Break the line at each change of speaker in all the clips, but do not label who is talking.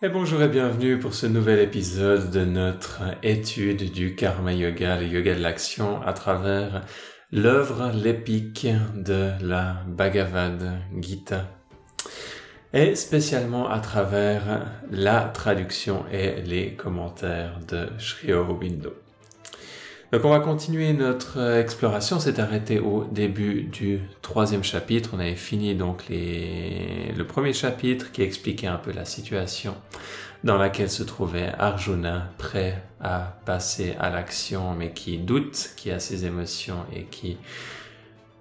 Et bonjour et bienvenue pour ce nouvel épisode de notre étude du karma yoga, le yoga de l'action à travers l'œuvre, l'épique de la Bhagavad Gita et spécialement à travers la traduction et les commentaires de Sri Aurobindo. Donc on va continuer notre exploration. On arrêté au début du troisième chapitre. On avait fini donc le premier chapitre qui expliquait un peu la situation dans laquelle se trouvait Arjuna, prêt à passer à l'action, mais qui doute, qui a ses émotions et qui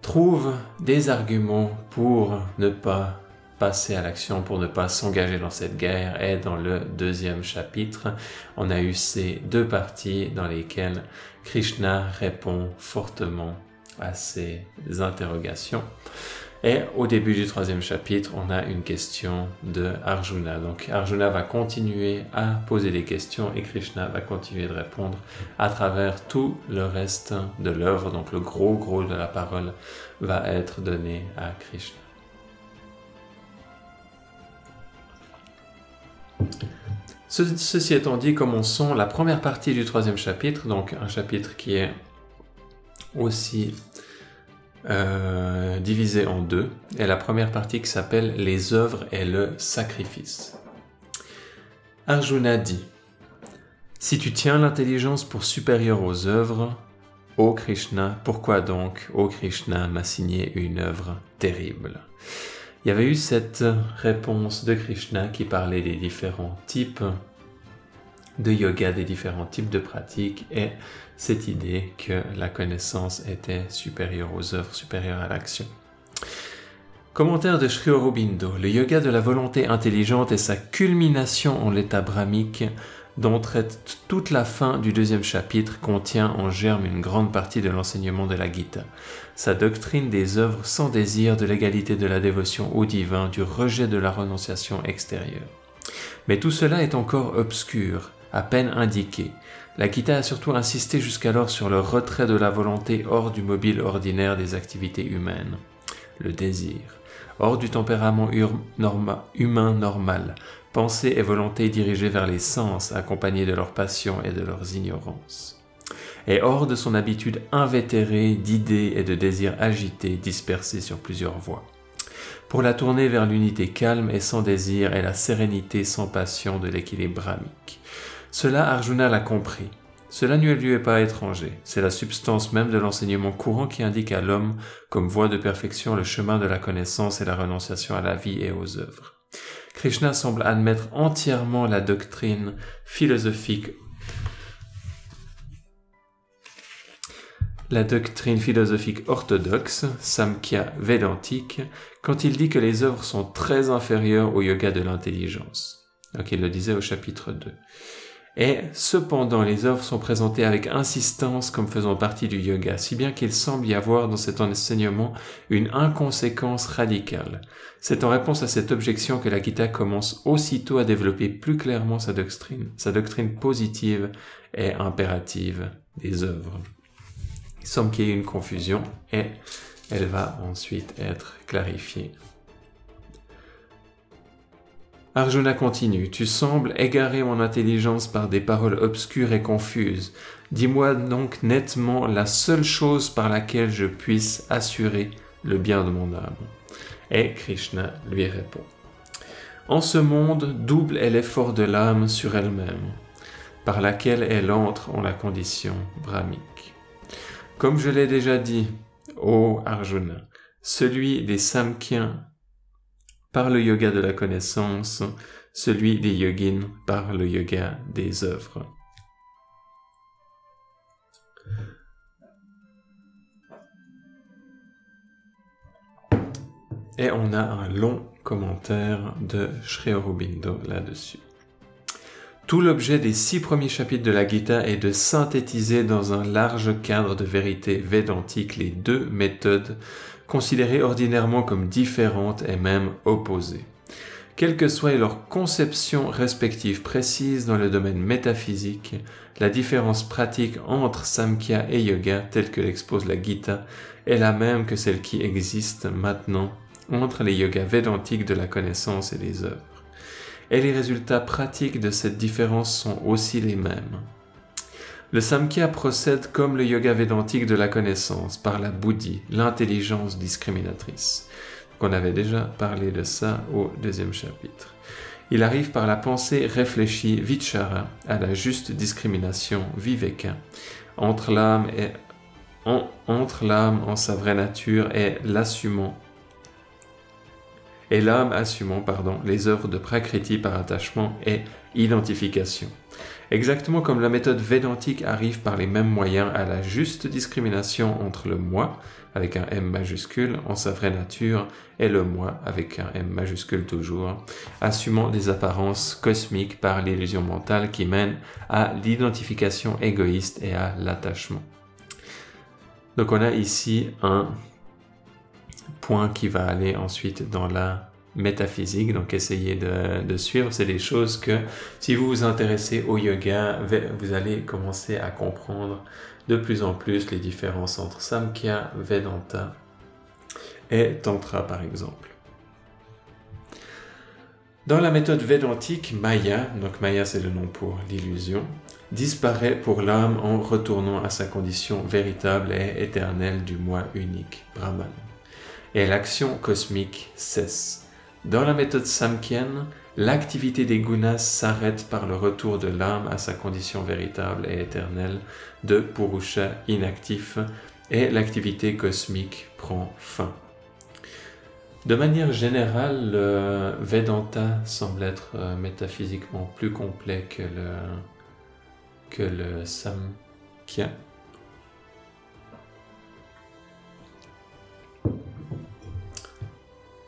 trouve des arguments pour ne pas passer à l'action pour ne pas s'engager dans cette guerre et dans le deuxième chapitre, on a eu ces deux parties dans lesquelles Krishna répond fortement à ces interrogations. Et au début du troisième chapitre, on a une question de Arjuna. Donc Arjuna va continuer à poser des questions et Krishna va continuer de répondre à travers tout le reste de l'œuvre. Donc le gros gros de la parole va être donné à Krishna. Ceci étant dit, commençons la première partie du troisième chapitre, donc un chapitre qui est aussi euh, divisé en deux, et la première partie qui s'appelle Les œuvres et le sacrifice. Arjuna dit Si tu tiens l'intelligence pour supérieure aux œuvres, ô Krishna, pourquoi donc, ô Krishna, m'a signé une œuvre terrible? Il y avait eu cette réponse de Krishna qui parlait des différents types de yoga, des différents types de pratiques et cette idée que la connaissance était supérieure aux œuvres, supérieure à l'action. Commentaire de Sri Aurobindo. Le yoga de la volonté intelligente est sa culmination en l'état brahmique dont traite toute la fin du deuxième chapitre, contient en germe une grande partie de l'enseignement de la Gita. Sa doctrine des œuvres sans désir, de l'égalité de la dévotion au divin, du rejet de la renonciation extérieure. Mais tout cela est encore obscur, à peine indiqué. La Gita a surtout insisté jusqu'alors sur le retrait de la volonté hors du mobile ordinaire des activités humaines, le désir, hors du tempérament humain normal, pensée et volonté dirigées vers les sens, accompagnées de leur passion et de leurs ignorances. Et hors de son habitude invétérée d'idées et de désirs agités dispersés sur plusieurs voies. Pour la tourner vers l'unité calme et sans désir et la sérénité sans passion de l'équilibre brahmique. Cela Arjuna l'a compris. Cela ne lui est pas étranger. C'est la substance même de l'enseignement courant qui indique à l'homme comme voie de perfection le chemin de la connaissance et la renonciation à la vie et aux œuvres. Krishna semble admettre entièrement la doctrine philosophique la doctrine philosophique orthodoxe, Samkhya védantique, quand il dit que les œuvres sont très inférieures au yoga de l'intelligence. Donc il le disait au chapitre 2. Et cependant, les œuvres sont présentées avec insistance comme faisant partie du yoga, si bien qu'il semble y avoir dans cet enseignement une inconséquence radicale. C'est en réponse à cette objection que la Gita commence aussitôt à développer plus clairement sa doctrine, sa doctrine positive et impérative des œuvres. Il semble qu'il y ait une confusion et elle va ensuite être clarifiée Arjuna continue, Tu sembles égarer mon intelligence par des paroles obscures et confuses. Dis-moi donc nettement la seule chose par laquelle je puisse assurer le bien de mon âme. Et Krishna lui répond. En ce monde, double est l'effort de l'âme sur elle-même, par laquelle elle entre en la condition brahmique. Comme je l'ai déjà dit, ô Arjuna, celui des Samkhiens par le yoga de la connaissance, celui des yogins par le yoga des œuvres. Et on a un long commentaire de Sri Aurobindo là-dessus. Tout l'objet des six premiers chapitres de la Gita est de synthétiser dans un large cadre de vérité védantique les deux méthodes considérées ordinairement comme différentes et même opposées. Quelle que soit leur conception respective précise dans le domaine métaphysique, la différence pratique entre Samkhya et Yoga, telle que l'expose la Gita, est la même que celle qui existe maintenant entre les yogas védantiques de la connaissance et des œuvres. et les résultats pratiques de cette différence sont aussi les mêmes. Le Samkhya procède comme le yoga védantique de la connaissance, par la buddhi, l'intelligence discriminatrice. On avait déjà parlé de ça au deuxième chapitre. Il arrive par la pensée réfléchie, vichara, à la juste discrimination, viveka, entre l'âme et entre l'âme en sa vraie nature et l'assumant et l'âme assumant pardon, les œuvres de Prakriti par attachement et identification. Exactement comme la méthode védantique arrive par les mêmes moyens à la juste discrimination entre le moi, avec un M majuscule, en sa vraie nature, et le moi, avec un M majuscule toujours, assumant des apparences cosmiques par l'illusion mentale qui mène à l'identification égoïste et à l'attachement. Donc on a ici un point qui va aller ensuite dans la métaphysique, donc essayez de, suivre. C'est des choses que si vous vous intéressez au yoga, vous allez commencer à comprendre de plus en plus les différences entre Samkhya, Vedanta et Tantra par exemple. Dans la méthode védantique, Maya, donc Maya c'est le nom pour l'illusion, disparaît pour l'âme en retournant à sa condition véritable et éternelle du moi unique, Brahman. Et l'action cosmique cesse. Dans la méthode samkhienne, l'activité des gunas s'arrête par le retour de l'âme à sa condition véritable et éternelle de Purusha inactif et l'activité cosmique prend fin. De manière générale, le Vedanta semble être euh, métaphysiquement plus complet que le, que le Samkhya.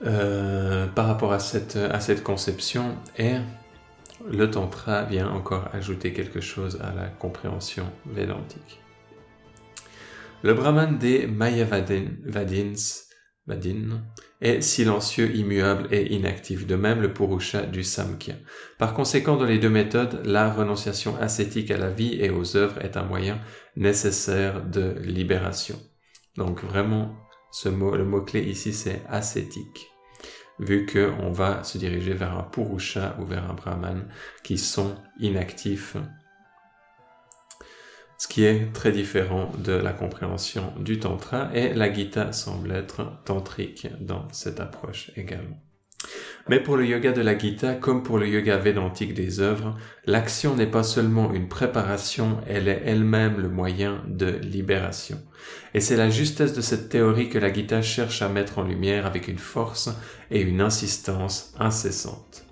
Euh, par rapport à cette, à cette conception et le Tantra vient encore ajouter quelque chose à la compréhension védantique. Le Brahman des Mayavadins Vadin, est silencieux, immuable et inactif, de même le Purusha du Samkhya. Par conséquent, dans les deux méthodes, la renonciation ascétique à la vie et aux œuvres est un moyen nécessaire de libération. Donc vraiment, le mot-clé ici, c'est ascétique vu qu'on va se diriger vers un Purusha ou vers un Brahman qui sont inactifs, ce qui est très différent de la compréhension du Tantra, et la Gita semble être tantrique dans cette approche également. Mais pour le yoga de la Gita, comme pour le yoga védantique des œuvres, l'action n'est pas seulement une préparation, elle est elle-même le moyen de libération. Et c'est la justesse de cette théorie que la Gita cherche à mettre en lumière avec une force et une insistance incessantes.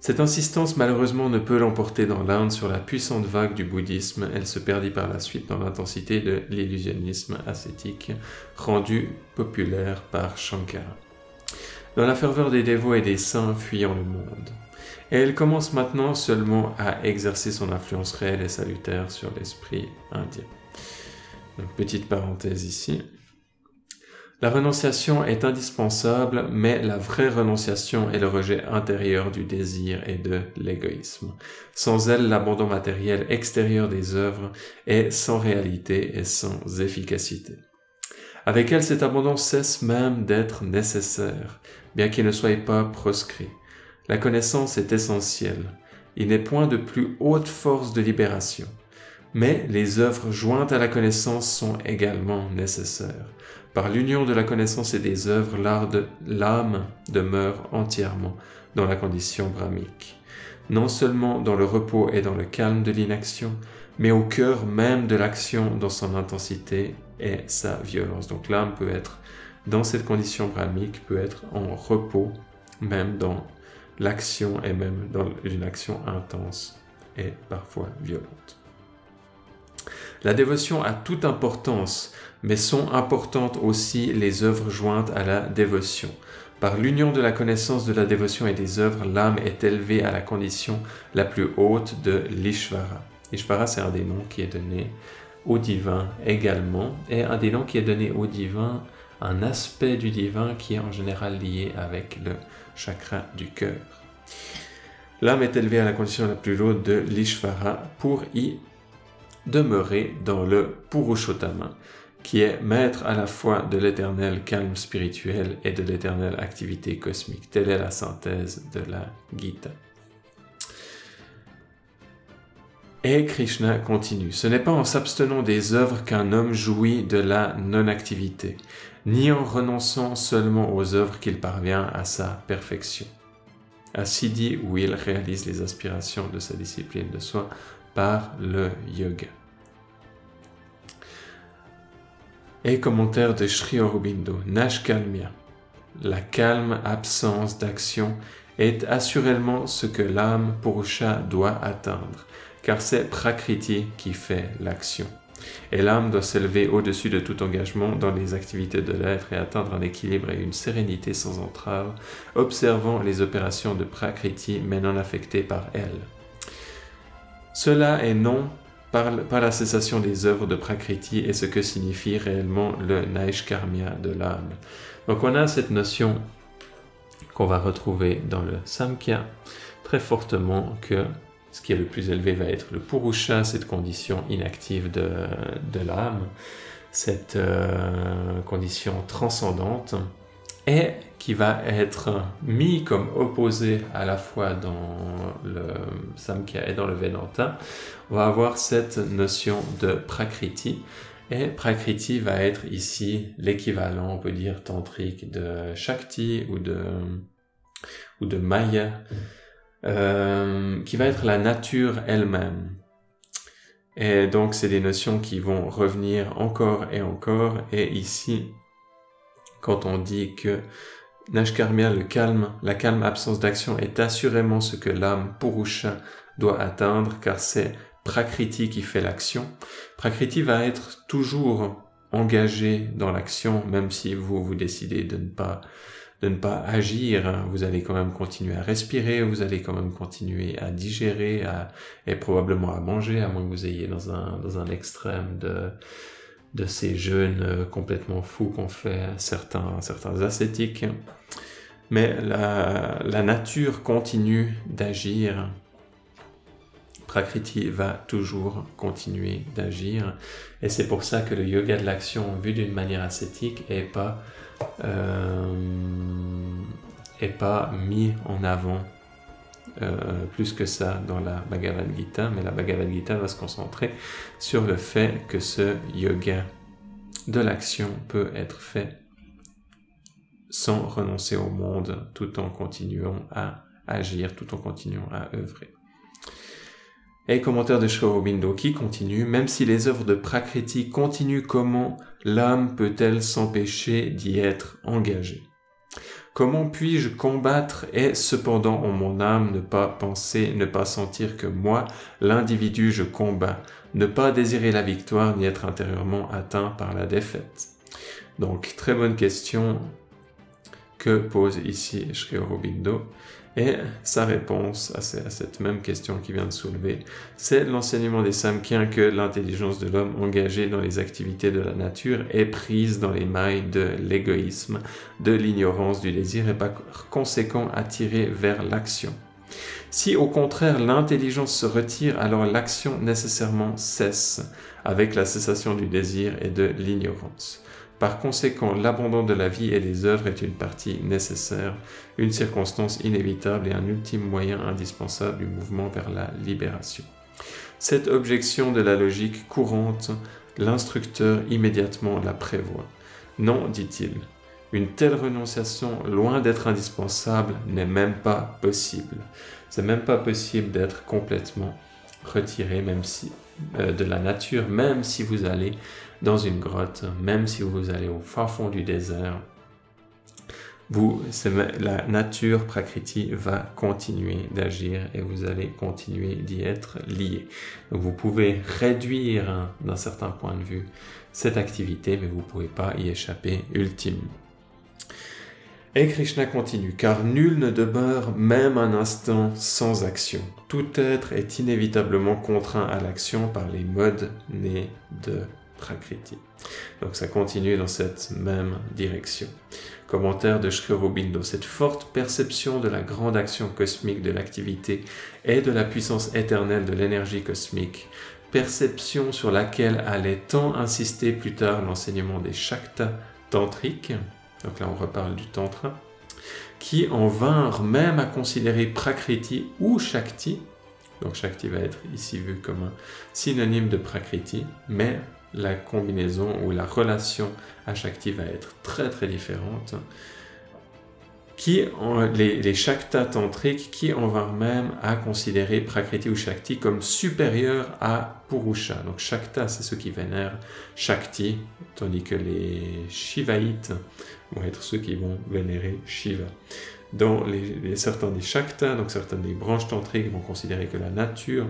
Cette insistance malheureusement ne peut l'emporter dans l'Inde sur la puissante vague du bouddhisme, elle se perdit par la suite dans l'intensité de l'illusionnisme ascétique rendu populaire par Shankara dans la ferveur des dévots et des saints fuyant le monde. Et elle commence maintenant seulement à exercer son influence réelle et salutaire sur l'esprit indien. Petite parenthèse ici. La renonciation est indispensable, mais la vraie renonciation est le rejet intérieur du désir et de l'égoïsme. Sans elle, l'abandon matériel extérieur des œuvres est sans réalité et sans efficacité. Avec elle, cet abandon cesse même d'être nécessaire bien qu'il ne soit pas proscrit. La connaissance est essentielle. Il n'est point de plus haute force de libération. Mais les œuvres jointes à la connaissance sont également nécessaires. Par l'union de la connaissance et des œuvres, l'âme demeure entièrement dans la condition brahmique. Non seulement dans le repos et dans le calme de l'inaction, mais au cœur même de l'action dans son intensité et sa violence. Donc l'âme peut être dans cette condition brahmique peut être en repos, même dans l'action et même dans une action intense et parfois violente. La dévotion a toute importance, mais sont importantes aussi les œuvres jointes à la dévotion. Par l'union de la connaissance de la dévotion et des œuvres, l'âme est élevée à la condition la plus haute de l'Ishvara. Ishvara, c'est un des qui est donné au divin également, et un des qui est donné au divin un aspect du divin qui est en général lié avec le chakra du cœur. L'âme est élevée à la condition la plus haute de l'Ishvara pour y demeurer dans le Purushottama, qui est maître à la fois de l'éternel calme spirituel et de l'éternelle activité cosmique. Telle est la synthèse de la Gita. Et Krishna continue. Ce n'est pas en s'abstenant des œuvres qu'un homme jouit de la non-activité, ni en renonçant seulement aux œuvres qu'il parvient à sa perfection. À Siddhi, où il réalise les aspirations de sa discipline de soi par le yoga. Et commentaire de Sri Aurobindo, Nashkalmya. La calme absence d'action est assurément ce que l'âme Purusha doit atteindre car c'est Prakriti qui fait l'action. Et l'âme doit s'élever au-dessus de tout engagement dans les activités de l'être et atteindre un équilibre et une sérénité sans entrave, observant les opérations de Prakriti mais non affectées par elle. Cela est non par, la cessation des œuvres de Prakriti et ce que signifie réellement le Naishkarmya de l'âme. Donc on a cette notion qu'on va retrouver dans le Samkhya très fortement que ce qui est le plus élevé va être le purusha, cette condition inactive de, l'âme, cette euh, condition transcendante, et qui va être mis comme opposé à la fois dans le Samkhya et dans le Vedanta, on va avoir cette notion de Prakriti. Et Prakriti va être ici l'équivalent, on peut dire, tantrique de Shakti ou de, ou de Maya. Euh, qui va être la nature elle-même. Et donc, c'est des notions qui vont revenir encore et encore. Et ici, quand on dit que Nashkarmya, le calme, la calme absence d'action est assurément ce que l'âme Purusha doit atteindre, car c'est Prakriti qui fait l'action. Prakriti va être toujours engagé dans l'action, même si vous vous décidez de ne pas de ne pas agir, hein. vous allez quand même continuer à respirer, vous allez quand même continuer à digérer à, et probablement à manger, à moins que vous ayez dans un, dans un extrême de, de ces jeûnes euh, complètement fous qu'ont fait certains, certains ascétiques. Mais la, la nature continue d'agir. Prakriti va toujours continuer d'agir. Et c'est pour ça que le yoga de l'action, vu d'une manière ascétique, est pas est pas mis en avant euh, plus que ça dans la Bhagavad Gita, mais la Bhagavad Gita va se concentrer sur le fait que ce yoga de l'action peut être fait sans renoncer au monde tout en continuant à agir, tout en continuant à œuvrer. Et commentaire de Sri Aurobindo qui continue, même si les œuvres de Prakriti continuent, comment l'âme peut-elle s'empêcher d'y être engagée? Comment puis-je combattre et cependant en mon âme ne pas penser, ne pas sentir que moi, l'individu, je combats, ne pas désirer la victoire ni être intérieurement atteint par la défaite? Donc, très bonne question que pose ici Sri Aurobindo. Et sa réponse à, cette même question qui vient de soulever, c'est l'enseignement des Samkhiens que l'intelligence de l'homme engagé dans les activités de la nature est prise dans les mailles de l'égoïsme, de l'ignorance du désir et par conséquent attirée vers l'action. Si au contraire l'intelligence se retire, alors l'action nécessairement cesse avec la cessation du désir et de l'ignorance. Par conséquent, l'abandon de la vie et des œuvres est une partie nécessaire, une circonstance inévitable et un ultime moyen indispensable du mouvement vers la libération. Cette objection de la logique courante, l'instructeur immédiatement la prévoit. Non, dit-il, une telle renonciation, loin d'être indispensable, n'est même pas possible. C'est même pas possible d'être complètement retiré, même si euh, de la nature, même si vous allez dans une grotte, même si vous allez au fin fond du désert, vous, la nature Prakriti va continuer d'agir et vous allez continuer d'y être lié. Vous pouvez réduire hein, d'un certain point de vue cette activité, mais vous ne pouvez pas y échapper ultimement. Et Krishna continue, car nul ne demeure même un instant sans action. Tout être est inévitablement contraint à l'action par les modes nés de Prakriti. Donc ça continue dans cette même direction. Commentaire de Sri. Cette forte perception de la grande action cosmique de l'activité et de la puissance éternelle de l'énergie cosmique perception sur laquelle allait tant insister plus tard l'enseignement des Shakta tantriques, donc là on reparle du tantra, qui en vinrent même à considérer Prakriti ou Shakti, donc Shakti va être ici vu comme un synonyme de Prakriti, mais la combinaison ou la relation à Shakti va être très très différente qui les, les tantriques qui en vinrent même à considérer Prakriti ou Shakti comme supérieur à Purusha. Donc Shakta, c'est ceux qui vénèrent Shakti, tandis que les Shivaïtes vont être ceux qui vont vénérer Shiva. Dans les, certains des Shakta, donc certaines des branches tantriques vont considérer que la nature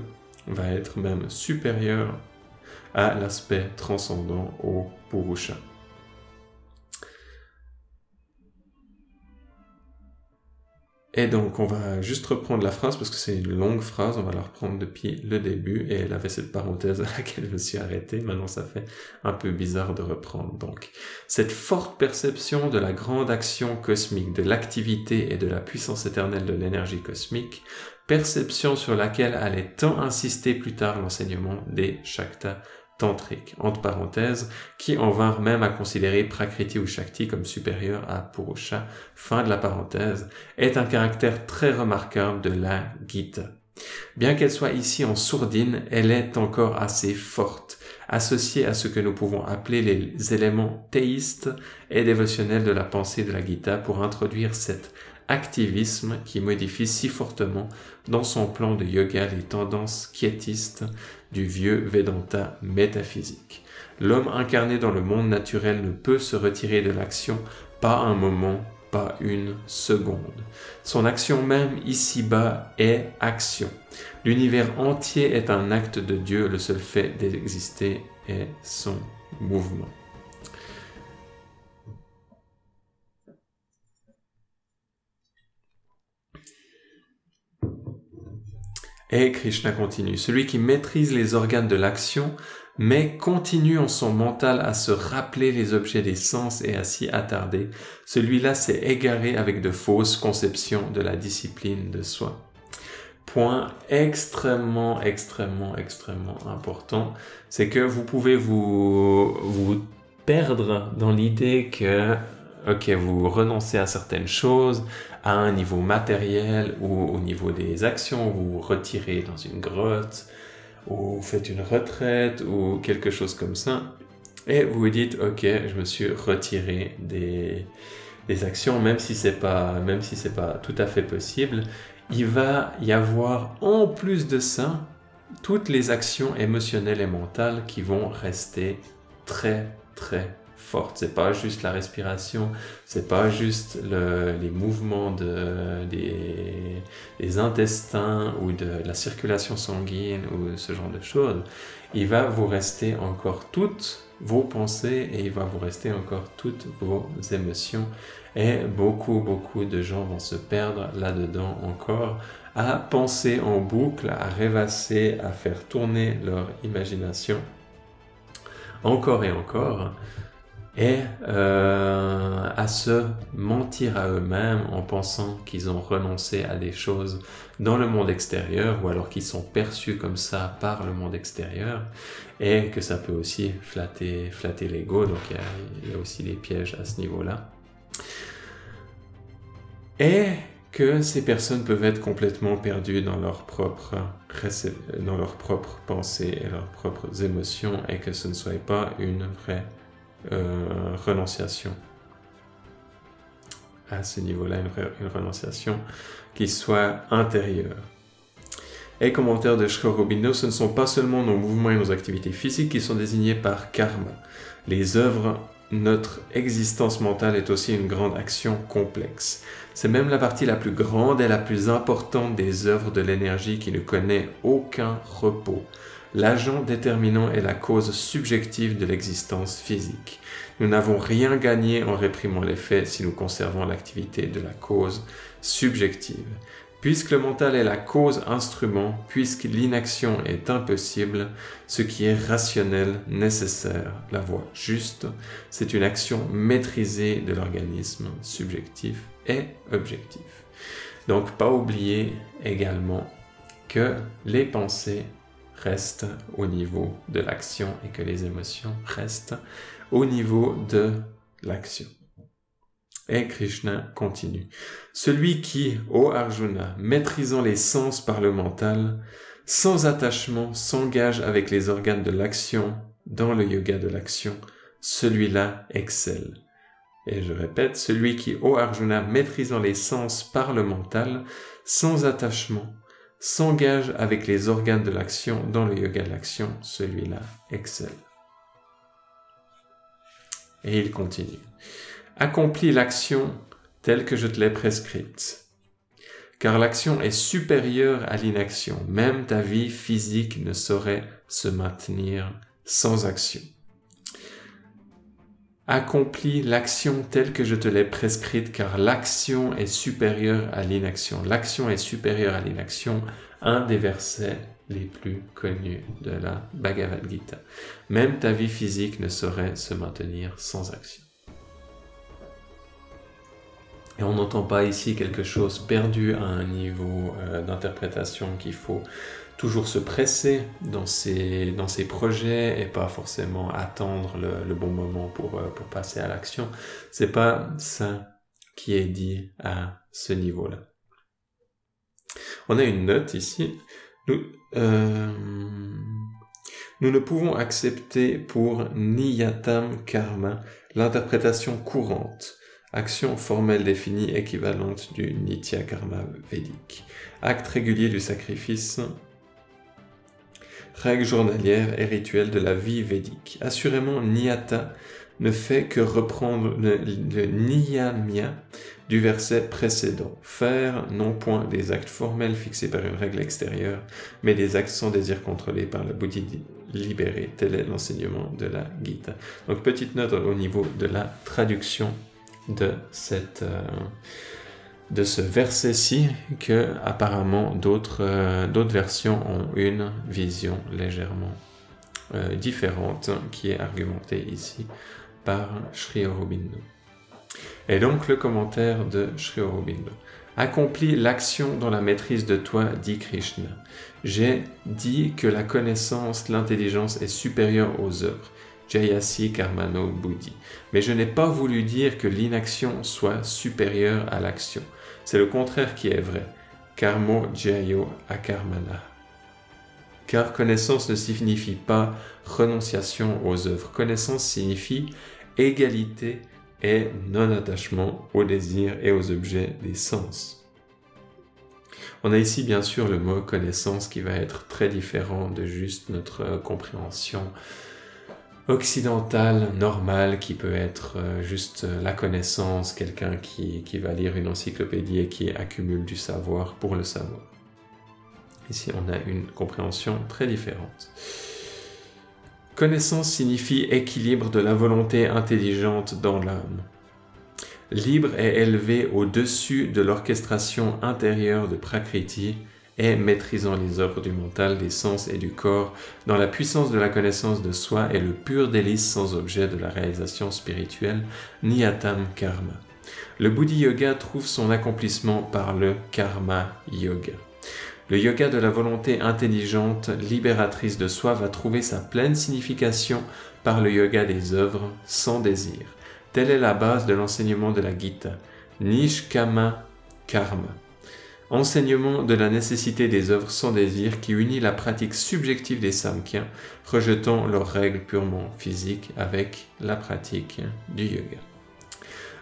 va être même supérieure à l'aspect transcendant au Purusha. Et donc, on va juste reprendre la phrase parce que c'est une longue phrase, on va la reprendre depuis le début et elle avait cette parenthèse à laquelle je me suis arrêté. Maintenant, ça fait un peu bizarre de reprendre. Donc, cette forte perception de la grande action cosmique, de l'activité et de la puissance éternelle de l'énergie cosmique, perception sur laquelle allait tant insister plus tard l'enseignement des Shakta tantrique, entre parenthèses, qui en vinrent même à considérer Prakriti ou Shakti comme supérieur à Purusha, fin de la parenthèse, est un caractère très remarquable de la Gita. Bien qu'elle soit ici en sourdine, elle est encore assez forte, associée à ce que nous pouvons appeler les éléments théistes et dévotionnels de la pensée de la Gita pour introduire cet activisme qui modifie si fortement dans son plan de yoga les tendances quiétistes du vieux Vedanta métaphysique. L'homme incarné dans le monde naturel ne peut se retirer de l'action, pas un moment, pas une seconde. Son action même ici-bas est action. L'univers entier est un acte de Dieu, le seul fait d'exister est son mouvement. Et Krishna continue, celui qui maîtrise les organes de l'action, mais continue en son mental à se rappeler les objets des sens et à s'y attarder, celui-là s'est égaré avec de fausses conceptions de la discipline de soi. Point extrêmement, extrêmement, extrêmement important, c'est que vous pouvez vous, vous perdre dans l'idée que ok, vous renoncez à certaines choses, à un niveau matériel ou au niveau des actions, vous vous retirez dans une grotte, ou vous faites une retraite ou quelque chose comme ça, et vous vous dites, ok, je me suis retiré des, des actions, même si c'est pas, même si c'est pas tout à fait possible, il va y avoir en plus de ça toutes les actions émotionnelles et mentales qui vont rester très très C'est pas juste la respiration, c'est pas juste les mouvements de, des, intestins ou de la circulation sanguine ou ce genre de choses. Il va vous rester encore toutes vos pensées et il va vous rester encore toutes vos émotions. Et beaucoup, beaucoup de gens vont se perdre là-dedans encore à penser en boucle, à rêvasser, à faire tourner leur imagination encore et encore et euh, à se mentir à eux-mêmes en pensant qu'ils ont renoncé à des choses dans le monde extérieur ou alors qu'ils sont perçus comme ça par le monde extérieur et que ça peut aussi flatter, flatter l'ego, donc il y, a, aussi des pièges à ce niveau-là. Et que ces personnes peuvent être complètement perdues dans leurs propres dans leurs propres pensées et leurs propres émotions et que ce ne soit pas une vraie euh, renonciation. À ce niveau-là, une, renonciation qui soit intérieure. Et commentaire de Shkorobindo, ce ne sont pas seulement nos mouvements et nos activités physiques qui sont désignés par karma. Les œuvres, notre existence mentale est aussi une grande action complexe. C'est même la partie la plus grande et la plus importante des œuvres de l'énergie qui ne connaît aucun repos. L'agent déterminant est la cause subjective de l'existence physique. Nous n'avons rien gagné en réprimant les faits si nous conservons l'activité de la cause subjective. Puisque le mental est la cause instrument, puisque l'inaction est impossible, ce qui est rationnel, nécessaire, la voie juste, c'est une action maîtrisée de l'organisme subjectif et objectif. Donc pas oublier également que les pensées restent au niveau de l'action et que les émotions restent au niveau de l'action. Et Krishna continue. Celui qui, ô Arjuna, maîtrisant les sens par le mental, sans attachement, s'engage avec les organes de l'action dans le yoga de l'action, celui-là excelle. Et je répète, celui qui, ô Arjuna, maîtrisant les sens par le mental, sans attachement, s'engage avec les organes de l'action dans le yoga de l'action, celui-là excelle. Et il continue. Accomplis l'action telle que je te l'ai prescrite. Car l'action est supérieure à l'inaction. Même ta vie physique ne saurait se maintenir sans action. Accomplis l'action telle que je te l'ai prescrite, car l'action est supérieure à l'inaction. L'action est supérieure à l'inaction, un des versets les plus connus de la Bhagavad Gita. Même ta vie physique ne saurait se maintenir sans action. Et on n'entend pas ici quelque chose perdu à un niveau euh, d'interprétation qu'il faut toujours se presser dans ses, dans ses projets et pas forcément attendre le, bon moment pour, euh, pour passer à l'action. C'est pas ça qui est dit à ce niveau-là. On a une note ici. Nous, euh, nous ne pouvons accepter pour niyatam karma l'interprétation courante action formelle définie équivalente du Nitya Karma védique, acte régulier du sacrifice, règle journalière et rituel de la vie védique. Assurément, Niyata ne fait que reprendre le, niyamya du verset précédent. Faire non point des actes formels fixés par une règle extérieure, mais des actes sans désir contrôlés par la bouddhi libérée. Tel est l'enseignement de la Gita. Donc petite note au niveau de la traduction de cette euh, de ce verset-ci que apparemment d'autres euh, versions ont une vision légèrement euh, différente qui est argumentée ici par Sri Aurobindo. Et donc le commentaire de Sri Aurobindo. Accomplis l'action dans la maîtrise de toi, dit Krishna. J'ai dit que la connaissance, l'intelligence est supérieure aux œuvres. Jayasi Karmano Buddhi. Mais je n'ai pas voulu dire que l'inaction soit supérieure à l'action. C'est le contraire qui est vrai. Karmo Jayo Akarmana. Car connaissance ne signifie pas renonciation aux œuvres. Connaissance signifie égalité et non-attachement aux désirs et aux objets des sens. On a ici bien sûr le mot connaissance qui va être très différent de juste notre compréhension occidentale, normale, qui peut être euh, juste euh, la connaissance, quelqu'un qui, qui va lire une encyclopédie et qui accumule du savoir pour le savoir. Ici, on a une compréhension très différente. Connaissance signifie équilibre de la volonté intelligente dans l'âme. Libre et élevé au-dessus de l'orchestration intérieure de Prakriti, et maîtrisant les œuvres du mental, des sens et du corps, dans la puissance de la connaissance de soi et le pur délice sans objet de la réalisation spirituelle, Niyatam Karma. Le Buddhi Yoga trouve son accomplissement par le Karma Yoga. Le yoga de la volonté intelligente, libératrice de soi, va trouver sa pleine signification par le yoga des œuvres sans désir. Telle est la base de l'enseignement de la Gita. Nishkama Karma enseignement de la nécessité des œuvres sans désir qui unit la pratique subjective des samkhyas, rejetant leurs règles purement physiques avec la pratique du yoga.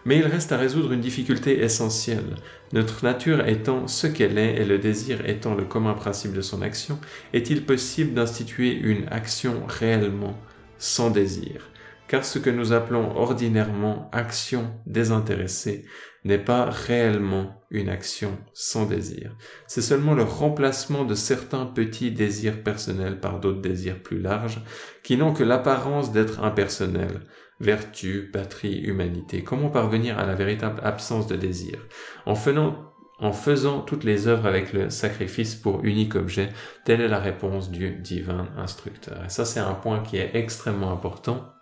Mais il reste à résoudre une difficulté essentielle. Notre nature étant ce qu'elle est et le désir étant le commun principe de son action, est-il possible d'instituer une action réellement sans désir? Car ce que nous appelons ordinairement action désintéressée n'est pas réellement une action sans désir. C'est seulement le remplacement de certains petits désirs personnels par d'autres désirs plus larges qui n'ont que l'apparence d'être impersonnels. Vertu, patrie, humanité. Comment parvenir à la véritable absence de désir? En faisant, en faisant toutes les œuvres avec le sacrifice pour unique objet, telle est la réponse du divin instructeur. Et ça, c'est un point qui est extrêmement important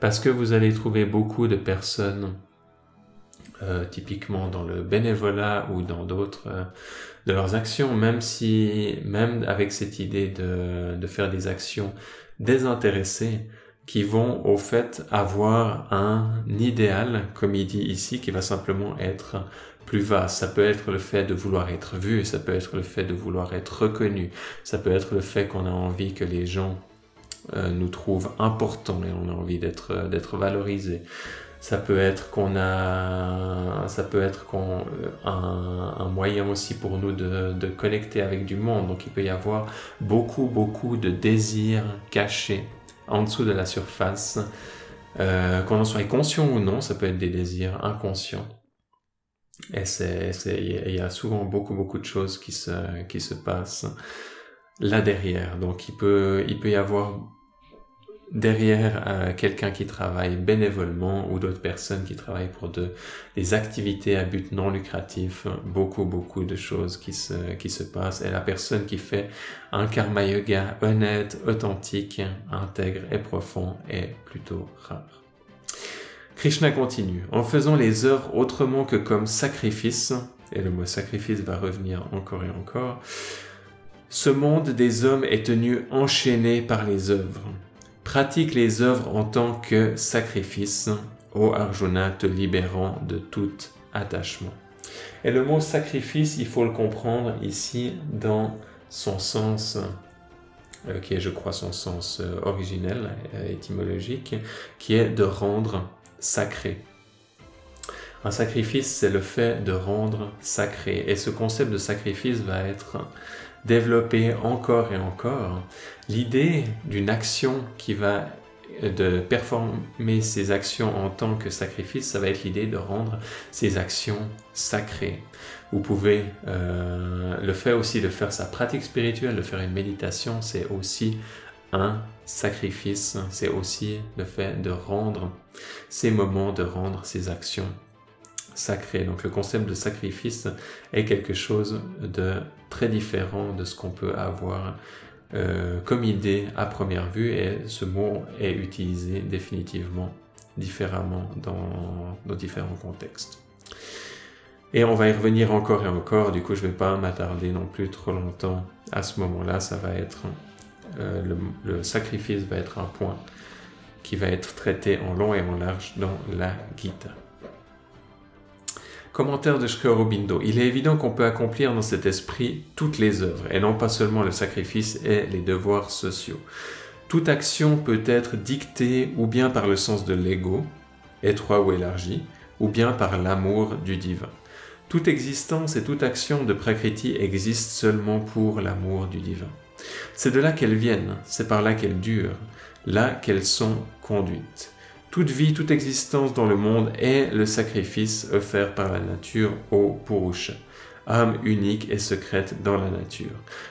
parce que vous allez trouver beaucoup de personnes euh, typiquement dans le bénévolat ou dans d'autres euh, de leurs actions, même si, même avec cette idée de, de faire des actions désintéressées, qui vont au fait avoir un idéal, comme il dit ici, qui va simplement être plus vaste. Ça peut être le fait de vouloir être vu, ça peut être le fait de vouloir être reconnu, ça peut être le fait qu'on a envie que les gens euh, nous trouvent importants et on a envie d'être d'être valorisé. Ça peut être qu'on a, ça peut être qu'on, euh, un, moyen aussi pour nous de, de connecter avec du monde. Donc il peut y avoir beaucoup, beaucoup de désirs cachés en dessous de la surface. Euh, qu'on en soit conscient ou non, ça peut être des désirs inconscients. Et c'est, il y a souvent beaucoup, beaucoup de choses qui se, qui se passent là derrière. Donc il peut, il peut y avoir derrière euh, quelqu'un qui travaille bénévolement ou d'autres personnes qui travaillent pour de, des activités à but non lucratif, beaucoup, beaucoup de choses qui se, qui se passent. Et la personne qui fait un karma yoga honnête, authentique, intègre et profond est plutôt rare. Krishna continue. En faisant les œuvres autrement que comme sacrifice, et le mot sacrifice va revenir encore et encore, ce monde des hommes est tenu enchaîné par les œuvres pratique les œuvres en tant que sacrifice, ô Arjuna, te libérant de tout attachement. Et le mot sacrifice, il faut le comprendre ici dans son sens, euh, qui est je crois son sens euh, originel, euh, étymologique, qui est de rendre sacré. Un sacrifice, c'est le fait de rendre sacré. Et ce concept de sacrifice va être développer encore et encore l'idée d'une action qui va de performer ces actions en tant que sacrifice, ça va être l'idée de rendre ces actions sacrées. Vous pouvez euh, le faire aussi de faire sa pratique spirituelle, de faire une méditation, c'est aussi un sacrifice, c'est aussi le fait de rendre ces moments, de rendre ces actions sacré. Donc le concept de sacrifice est quelque chose de très différent de ce qu'on peut avoir euh, comme idée à première vue et ce mot est utilisé définitivement différemment dans, dans différents contextes. Et on va y revenir encore et encore, du coup je ne vais pas m'attarder non plus trop longtemps à ce moment-là, ça va être, euh, le, le sacrifice va être un point qui va être traité en long et en large dans la Gita. Commentaire de Shri Aurobindo. Il est évident qu'on peut accomplir dans cet esprit toutes les œuvres, et non pas seulement le sacrifice et les devoirs sociaux. Toute action peut être dictée ou bien par le sens de l'ego, étroit ou élargi, ou bien par l'amour du divin. Toute existence et toute action de Prakriti existe seulement pour l'amour du divin. C'est de là qu'elles viennent, c'est par là qu'elles durent, là qu'elles sont conduites. Toute vie, toute existence dans le monde est le sacrifice offert par la nature au Purusha, âme unique et secrète dans la nature,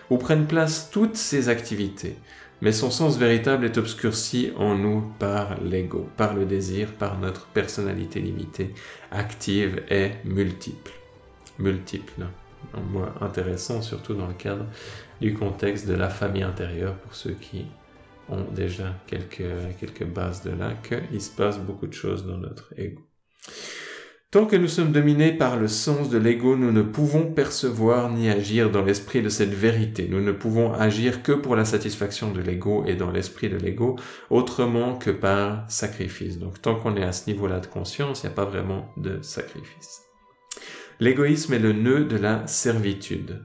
où prennent place toutes ces activités. Mais son sens véritable est obscurci en nous par l'ego, par le désir, par notre personnalité limitée, active et multiple. Multiple. Un mot intéressant, surtout dans le cadre du contexte de la famille intérieure pour ceux qui ont déjà quelques, bases de là qu'il se passe beaucoup de choses dans notre ego. Tant que nous sommes dominés par le sens de l'ego, nous ne pouvons percevoir ni agir dans l'esprit de cette vérité. Nous ne pouvons agir que pour la satisfaction de l'ego et dans l'esprit de l'ego, autrement que par sacrifice. Donc tant qu'on est à ce niveau-là de conscience, il n'y a pas vraiment de sacrifice. L'égoïsme est le nœud de la servitude.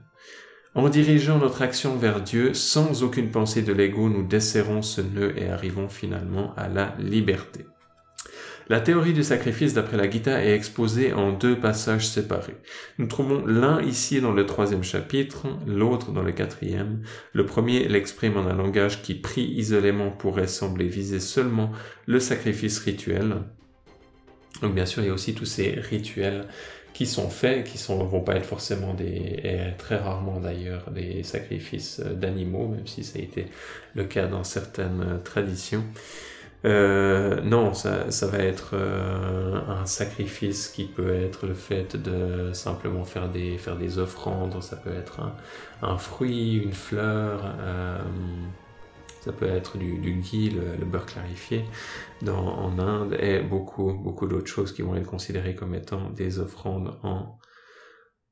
En dirigeant notre action vers Dieu sans aucune pensée de l'ego, nous desserrons ce nœud et arrivons finalement à la liberté. La théorie du sacrifice d'après la Gita est exposée en deux passages séparés. Nous trouvons l'un ici dans le troisième chapitre, l'autre dans le quatrième. Le premier l'exprime en un langage qui pris isolément pourrait sembler viser seulement le sacrifice rituel. Donc bien sûr, il y a aussi tous ces rituels qui sont faits, qui ne vont pas être forcément des, et très rarement d'ailleurs, des sacrifices d'animaux, même si ça a été le cas dans certaines traditions. Euh, non, ça, va être euh, un sacrifice qui peut être le fait de simplement faire des, faire des offrandes, ça peut être un, fruit, une fleur, euh, ça peut être du, ghee, le, beurre clarifié en Inde, et beaucoup, beaucoup d'autres choses qui vont être considérées comme étant des offrandes en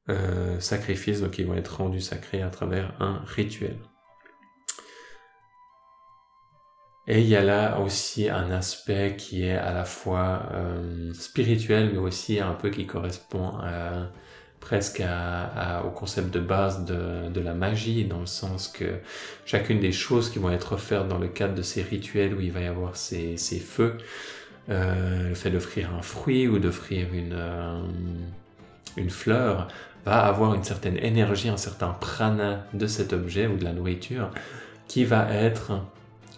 euh, sacrifices, donc ils vont être rendus sacrés à travers un rituel. Et il y a là aussi un aspect qui est à la fois euh, spirituel, mais aussi un peu qui correspond presque au concept de base de, la magie, dans le sens que chacune des choses qui vont être offertes dans le cadre de ces rituels où il va y avoir ces, feux, euh, le fait d'offrir un fruit ou d'offrir une, euh, une fleur, va avoir une certaine énergie, un certain prana de cet objet ou de la nourriture qui va être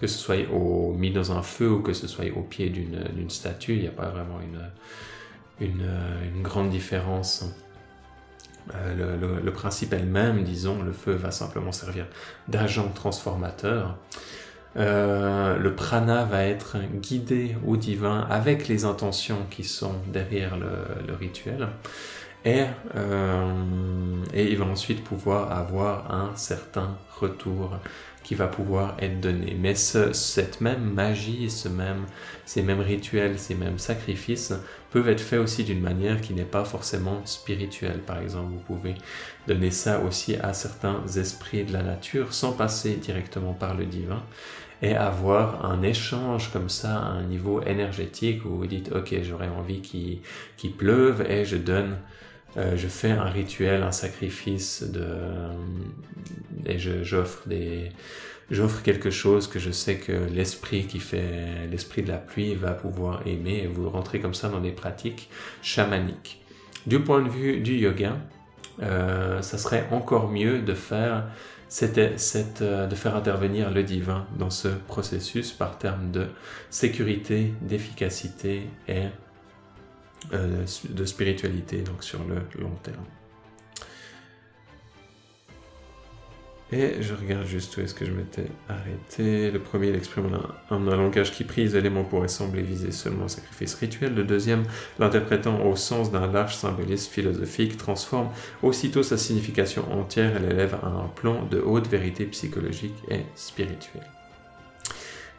que ce soit mis dans un feu ou que ce soit au pied d'une statue, il n'y a pas vraiment une, une, grande différence. Euh, le, principe est le même, disons, le feu va simplement servir d'agent transformateur. Euh, le prana va être guidé au divin avec les intentions qui sont derrière le, rituel. Et, euh, et il va ensuite pouvoir avoir un certain retour qui va pouvoir être donné. Mais cette même magie, ce même, ces mêmes rituels, ces mêmes sacrifices peuvent être faits aussi d'une manière qui n'est pas forcément spirituelle. Par exemple, vous pouvez donner ça aussi à certains esprits de la nature sans passer directement par le divin et avoir un échange comme ça à un niveau énergétique où vous dites ok j'aurais envie qu'il pleuve et je donne euh, je fais un rituel, un sacrifice de, et j'offre des, j'offre quelque chose que je sais que l'esprit qui fait, l'esprit de la pluie va pouvoir aimer et vous rentrez comme ça dans des pratiques chamaniques. Du point de vue du yoga, euh, ça serait encore mieux de faire euh, de faire intervenir le divin dans ce processus par terme de sécurité, d'efficacité et euh, de spiritualité, donc sur le long terme. Et je regarde juste où est-ce que je m'étais arrêté. Le premier, il exprime un, un, langage qui prise éléments pourrait sembler viser seulement un sacrifice rituel. Le deuxième, l'interprétant au sens d'un large symbolisme philosophique, transforme aussitôt sa signification entière et l'élève à un plan de haute vérité psychologique et spirituelle.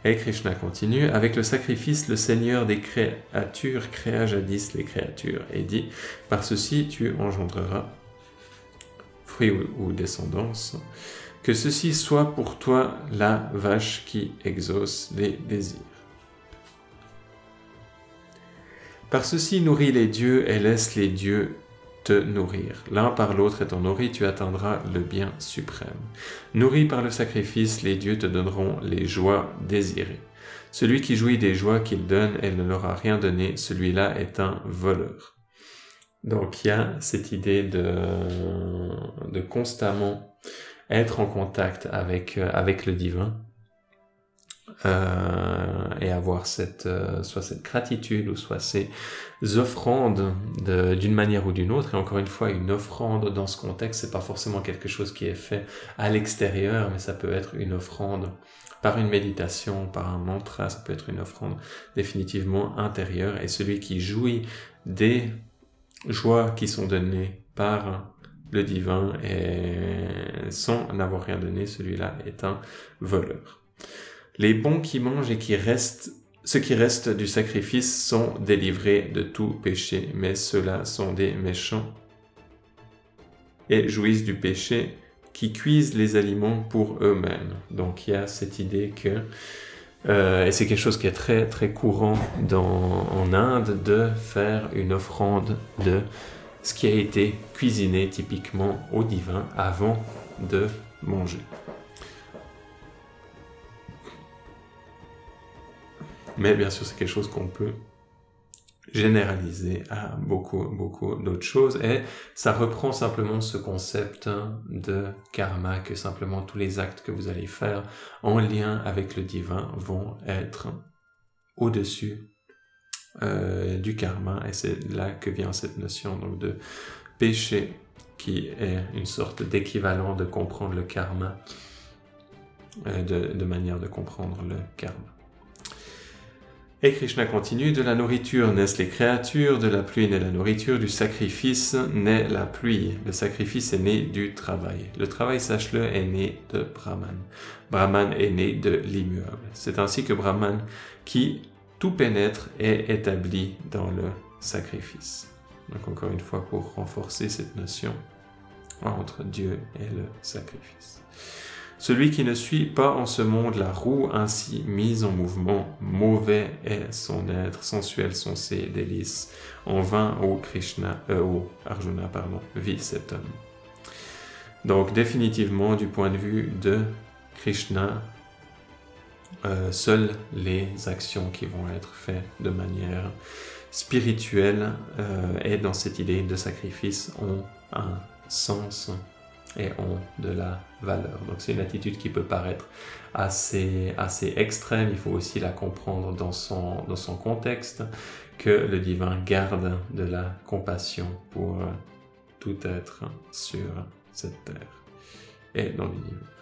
Et Krishna continue, avec le sacrifice, le Seigneur des créatures créa jadis les créatures et dit, par ceci tu engendreras ou, descendance, que ceci soit pour toi la vache qui exauce les désirs. Par ceci nourris les dieux et laisse les dieux nourrir. L'un par l'autre étant nourri, tu atteindras le bien suprême. Nourri par le sacrifice, les dieux te donneront les joies désirées. Celui qui jouit des joies qu'il donne et ne leur a rien donné, celui-là est un voleur. Donc il y a cette idée de, constamment être en contact avec, avec le divin euh, et avoir cette, euh, soit cette gratitude ou soit ces offrandes d'une manière ou d'une autre. Et encore une fois, une offrande dans ce contexte, c'est pas forcément quelque chose qui est fait à l'extérieur, mais ça peut être une offrande par une méditation, par un mantra, ça peut être une offrande définitivement intérieure. Et celui qui jouit des joies qui sont données par le divin et sans n'avoir rien donné, celui-là est un voleur. Les bons qui mangent et qui restent, ceux qui restent du sacrifice sont délivrés de tout péché, mais ceux-là sont des méchants et jouissent du péché qui cuisent les aliments pour eux-mêmes. Donc il y a cette idée que, euh, et c'est quelque chose qui est très très courant dans, en Inde, de faire une offrande de ce qui a été cuisiné typiquement au divin avant de manger. Mais bien sûr, c'est quelque chose qu'on peut généraliser à beaucoup, beaucoup d'autres choses. Et ça reprend simplement ce concept de karma, que simplement tous les actes que vous allez faire en lien avec le divin vont être au-dessus euh, du karma. Et c'est là que vient cette notion donc, de péché, qui est une sorte d'équivalent de comprendre le karma, euh, de manière de comprendre le karma. Et Krishna continue, de la nourriture naissent les créatures, de la pluie naît la nourriture, du sacrifice naît la pluie. Le sacrifice est né du travail. Le travail, sache-le, est né de Brahman. Brahman est né de l'immuable. C'est ainsi que Brahman, qui tout pénètre, est établi dans le sacrifice. Donc encore une fois, pour renforcer cette notion entre Dieu et le sacrifice. Celui qui ne suit pas en ce monde la roue ainsi mise en mouvement, mauvais est son être, sensuel son ses délices. En vain, ô Krishna, euh, Arjuna, pardon, vit cet homme. Donc définitivement, du point de vue de Krishna, euh, seules les actions qui vont être faites de manière spirituelle euh, et dans cette idée de sacrifice ont un sens et ont de la Donc c'est une attitude qui peut paraître assez, assez extrême, il faut aussi la comprendre dans son, dans son contexte, que le divin garde de la compassion pour tout être sur cette terre et dans l'univers.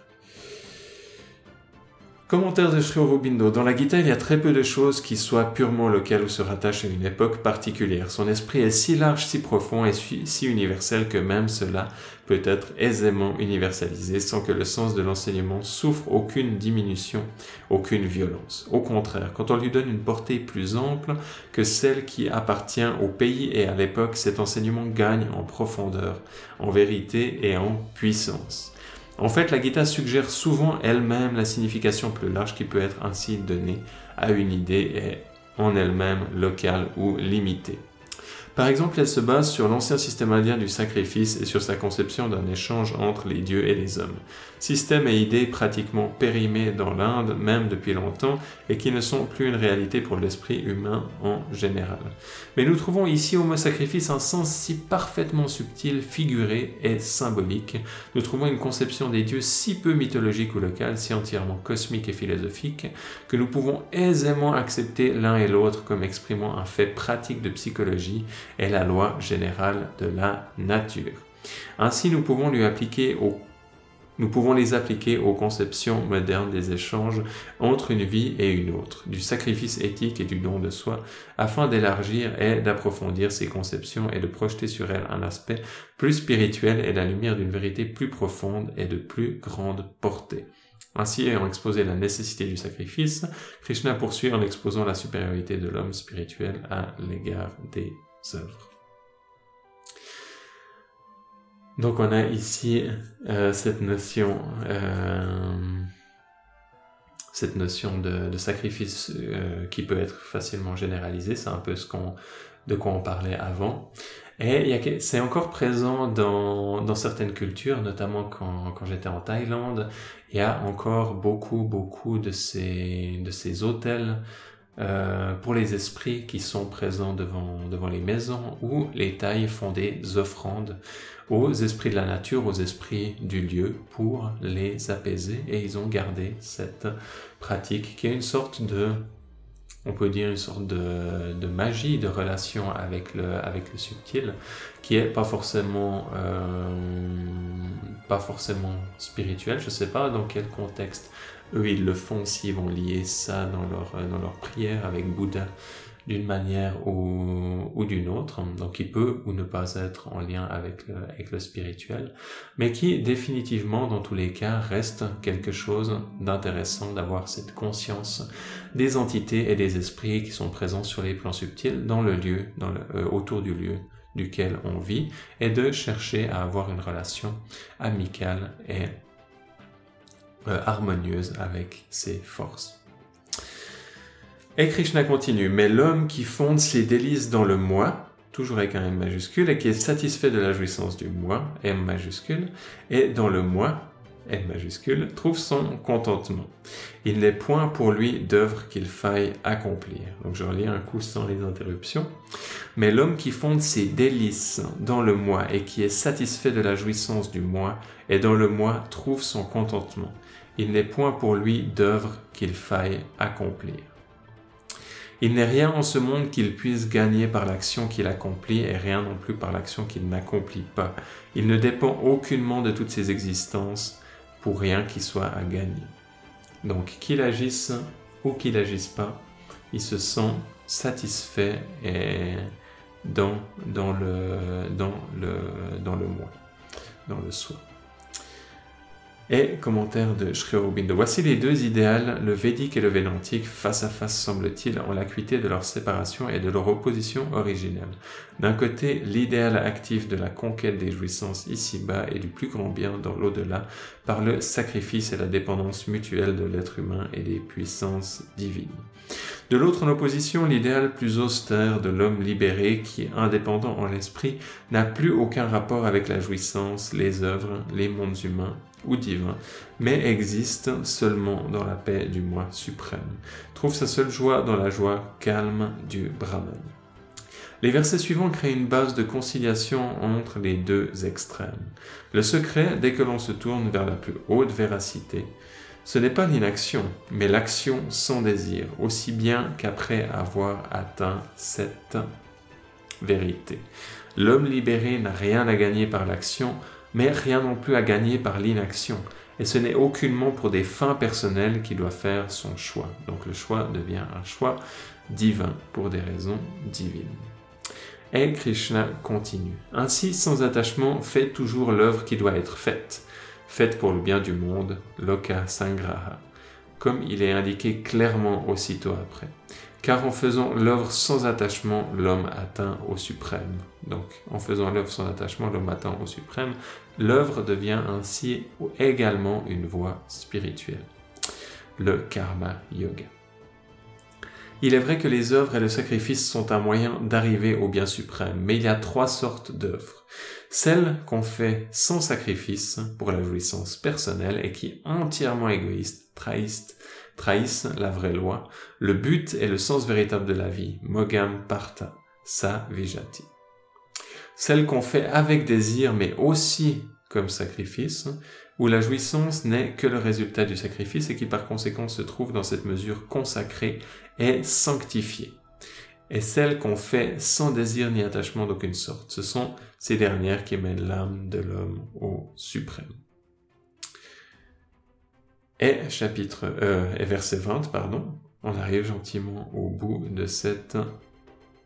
Commentaire de Sri Aurobindo. Dans la Gita, il y a très peu de choses qui soient purement locales ou se rattachent à une époque particulière. Son esprit est si large, si profond et si universel que même cela peut être aisément universalisé sans que le sens de l'enseignement souffre aucune diminution, aucune violence. Au contraire, quand on lui donne une portée plus ample que celle qui appartient au pays et à l'époque, cet enseignement gagne en profondeur, en vérité et en puissance. En fait, la Gita suggère souvent elle-même la signification plus large qui peut être ainsi donnée à une idée et en elle-même locale ou limitée. Par exemple, elle se base sur l'ancien système indien du sacrifice et sur sa conception d'un échange entre les dieux et les hommes. Système et idées pratiquement périmés dans l'Inde, même depuis longtemps, et qui ne sont plus une réalité pour l'esprit humain en général. Mais nous trouvons ici au mot sacrifice un sens si parfaitement subtil, figuré et symbolique. Nous trouvons une conception des dieux si peu mythologique ou locale, si entièrement cosmique et philosophique, que nous pouvons aisément accepter l'un et l'autre comme exprimant un fait pratique de psychologie est la loi générale de la nature. Ainsi, nous pouvons pouvons les appliquer aux conceptions modernes des échanges entre une vie et une autre, du sacrifice éthique et du don de soi, afin d'élargir et d'approfondir ces conceptions et de projeter sur elles un aspect plus spirituel et la lumière d'une vérité plus profonde et de plus grande portée. Ainsi, ayant exposé la nécessité du sacrifice, Krishna poursuit en exposant la supériorité de l'homme spirituel à l'égard des œuvres. Donc on a ici euh, cette notion, euh, cette notion de, sacrifice euh, qui peut être facilement généralisée. C'est un peu ce qu'on, de quoi on parlait avant. Et c'est encore présent dans, certaines cultures, notamment quand, quand j'étais en Thaïlande. Il y a encore beaucoup, beaucoup de ces, de ces hôtels euh, pour les esprits qui sont présents devant, devant les maisons où les tailles font des offrandes aux esprits de la nature, aux esprits du lieu pour les apaiser et ils ont gardé cette pratique qui est une sorte de on peut dire une sorte de, de, magie, de relation avec le, avec le subtil, qui est pas forcément, euh, pas forcément spirituel. Je sais pas dans quel contexte eux ils le font s'ils vont lier ça dans leur, euh, dans leur prière avec Bouddha d'une manière ou, d'une autre, donc il peut ou ne pas être en lien avec le, spirituel, mais qui définitivement dans tous les cas reste quelque chose d'intéressant d'avoir cette conscience des entités et des esprits qui sont présents sur les plans subtils dans le lieu, dans euh, autour du lieu duquel on vit, et de chercher à avoir une relation amicale et euh, harmonieuse avec ses forces. Et Krishna continue, mais l'homme qui fonde ses délices dans le moi, toujours avec un M majuscule, et qui est satisfait de la jouissance du moi, M majuscule, et dans le moi, M majuscule, trouve son contentement. Il n'est point pour lui d'œuvre qu'il faille accomplir. Donc je relis un coup sans les interruptions. Mais l'homme qui fonde ses délices dans le moi et qui est satisfait de la jouissance du moi, et dans le moi trouve son contentement il n'est point pour lui d'œuvre qu'il faille accomplir. Il n'est rien en ce monde qu'il puisse gagner par l'action qu'il accomplit et rien non plus par l'action qu'il n'accomplit pas. Il ne dépend aucunement de toutes ses existences pour rien qui soit à gagner. Donc qu'il agisse ou qu'il n'agisse pas, il se sent satisfait et dans, dans, le, dans, le, dans le moi, dans le soi. Et commentaire de Sri Aurobindo. Voici les deux idéales, le védique et le védantique, face à face semble-t-il, en l'acuité de leur séparation et de leur opposition originelle. D'un côté, l'idéal actif de la conquête des jouissances ici-bas et du plus grand bien dans l'au-delà par le sacrifice et la dépendance mutuelle de l'être humain et des puissances divines. De l'autre, en opposition, l'idéal plus austère de l'homme libéré qui, indépendant en l'esprit, n'a plus aucun rapport avec la jouissance, les œuvres, les mondes humains ou divin, mais existe seulement dans la paix du moi suprême, trouve sa seule joie dans la joie calme du Brahman. Les versets suivants créent une base de conciliation entre les deux extrêmes. Le secret, dès que l'on se tourne vers la plus haute véracité, ce n'est pas l'inaction, mais l'action sans désir, aussi bien qu'après avoir atteint cette vérité. L'homme libéré n'a rien à gagner par l'action, mais rien non plus à gagner par l'inaction. Et ce n'est aucunement pour des fins personnelles qu'il doit faire son choix. Donc le choix devient un choix divin pour des raisons divines. Et Krishna continue. Ainsi, sans attachement, fait toujours l'œuvre qui doit être faite, faite pour le bien du monde, loka sangraha, comme il est indiqué clairement aussitôt après car en faisant l'œuvre sans attachement, l'homme atteint au suprême. Donc, en faisant l'œuvre sans attachement, l'homme atteint au suprême. L'œuvre devient ainsi également une voie spirituelle. Le karma yoga. Il est vrai que les œuvres et le sacrifice sont un moyen d'arriver au bien suprême, mais il y a trois sortes d'œuvres. Celle qu'on fait sans sacrifice pour la jouissance personnelle et qui entièrement égoïste, trahiste, trahissent la vraie loi, le but et le sens véritable de la vie, mogam parta, sa vijati. Celle qu'on fait avec désir mais aussi comme sacrifice, où la jouissance n'est que le résultat du sacrifice et qui par conséquent se trouve dans cette mesure consacrée et sanctifiée. Et celle qu'on fait sans désir ni attachement d'aucune sorte. Ce sont ces dernières qui mènent l'âme de l'homme au suprême. Et chapitre euh, et verset 20, pardon, on arrive gentiment au bout de cette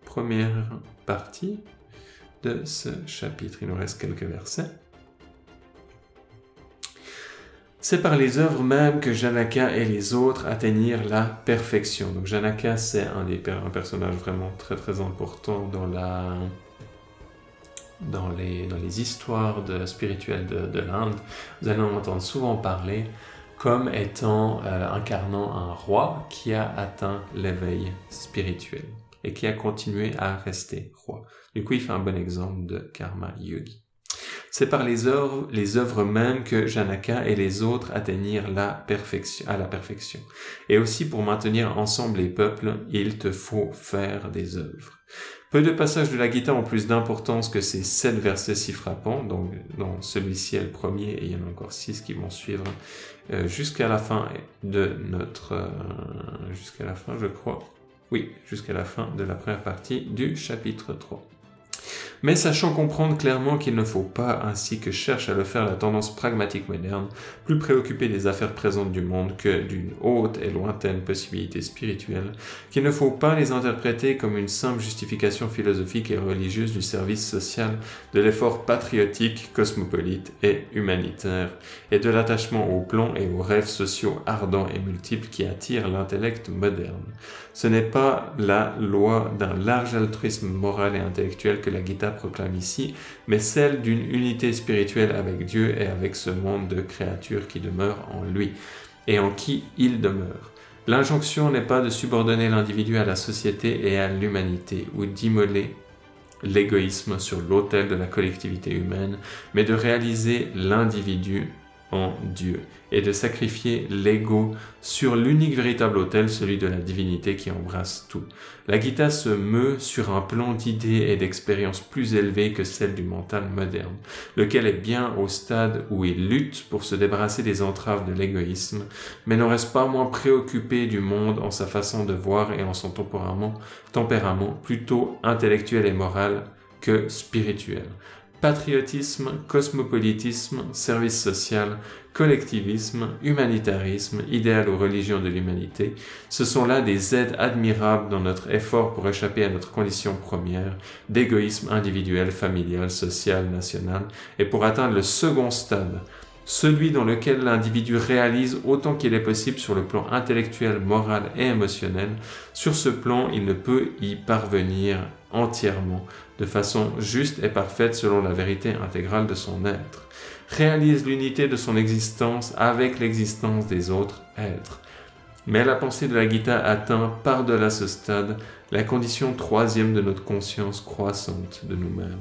première partie de ce chapitre. Il nous reste quelques versets. C'est par les œuvres mêmes que Janaka et les autres atteignirent la perfection. Donc Janaka, c'est un des un personnage vraiment très très important dans la dans les, dans les histoires spirituelles de, de l'Inde. Vous allez en entendre souvent parler comme étant euh, incarnant un roi qui a atteint l'éveil spirituel et qui a continué à rester roi. Du coup, il fait un bon exemple de karma yogi. C'est par les œuvres, les œuvres mêmes que Janaka et les autres atteignirent la perfection, à la perfection. Et aussi pour maintenir ensemble les peuples, il te faut faire des œuvres. Peu de passages de la Gita ont plus d'importance que ces sept versets si frappants, donc celui-ci est le premier et il y en a encore six qui vont suivre euh, jusqu'à la fin de notre... Euh, jusqu'à la fin je crois. Oui, jusqu'à la fin de la première partie du chapitre 3 mais sachant comprendre clairement qu'il ne faut pas, ainsi que cherche à le faire la tendance pragmatique moderne, plus préoccupé des affaires présentes du monde que d'une haute et lointaine possibilité spirituelle, qu'il ne faut pas les interpréter comme une simple justification philosophique et religieuse du service social, de l'effort patriotique, cosmopolite et humanitaire, et de l'attachement aux plans et aux rêves sociaux ardents et multiples qui attirent l'intellect moderne. Ce n'est pas la loi d'un large altruisme moral et intellectuel que la Gita proclame ici, mais celle d'une unité spirituelle avec Dieu et avec ce monde de créatures qui demeure en lui et en qui il demeure. L'injonction n'est pas de subordonner l'individu à la société et à l'humanité ou d'immoler l'égoïsme sur l'autel de la collectivité humaine, mais de réaliser l'individu en Dieu et de sacrifier l'ego sur l'unique véritable autel, celui de la divinité qui embrasse tout. La Gita se meut sur un plan d'idées et d'expériences plus élevé que celle du mental moderne, lequel est bien au stade où il lutte pour se débarrasser des entraves de l'égoïsme, mais n'en reste pas moins préoccupé du monde en sa façon de voir et en son tempérament, tempérament plutôt intellectuel et moral que spirituel patriotisme, cosmopolitisme, service social, collectivisme, humanitarisme, idéal ou religion de l'humanité, ce sont là des aides admirables dans notre effort pour échapper à notre condition première d'égoïsme individuel, familial, social, national, et pour atteindre le second stade, celui dans lequel l'individu réalise autant qu'il est possible sur le plan intellectuel, moral et émotionnel. Sur ce plan, il ne peut y parvenir entièrement, de façon juste et parfaite selon la vérité intégrale de son être. Réalise l'unité de son existence avec l'existence des autres êtres. Mais la pensée de la Gita atteint par-delà ce stade la condition troisième de notre conscience croissante de nous-mêmes,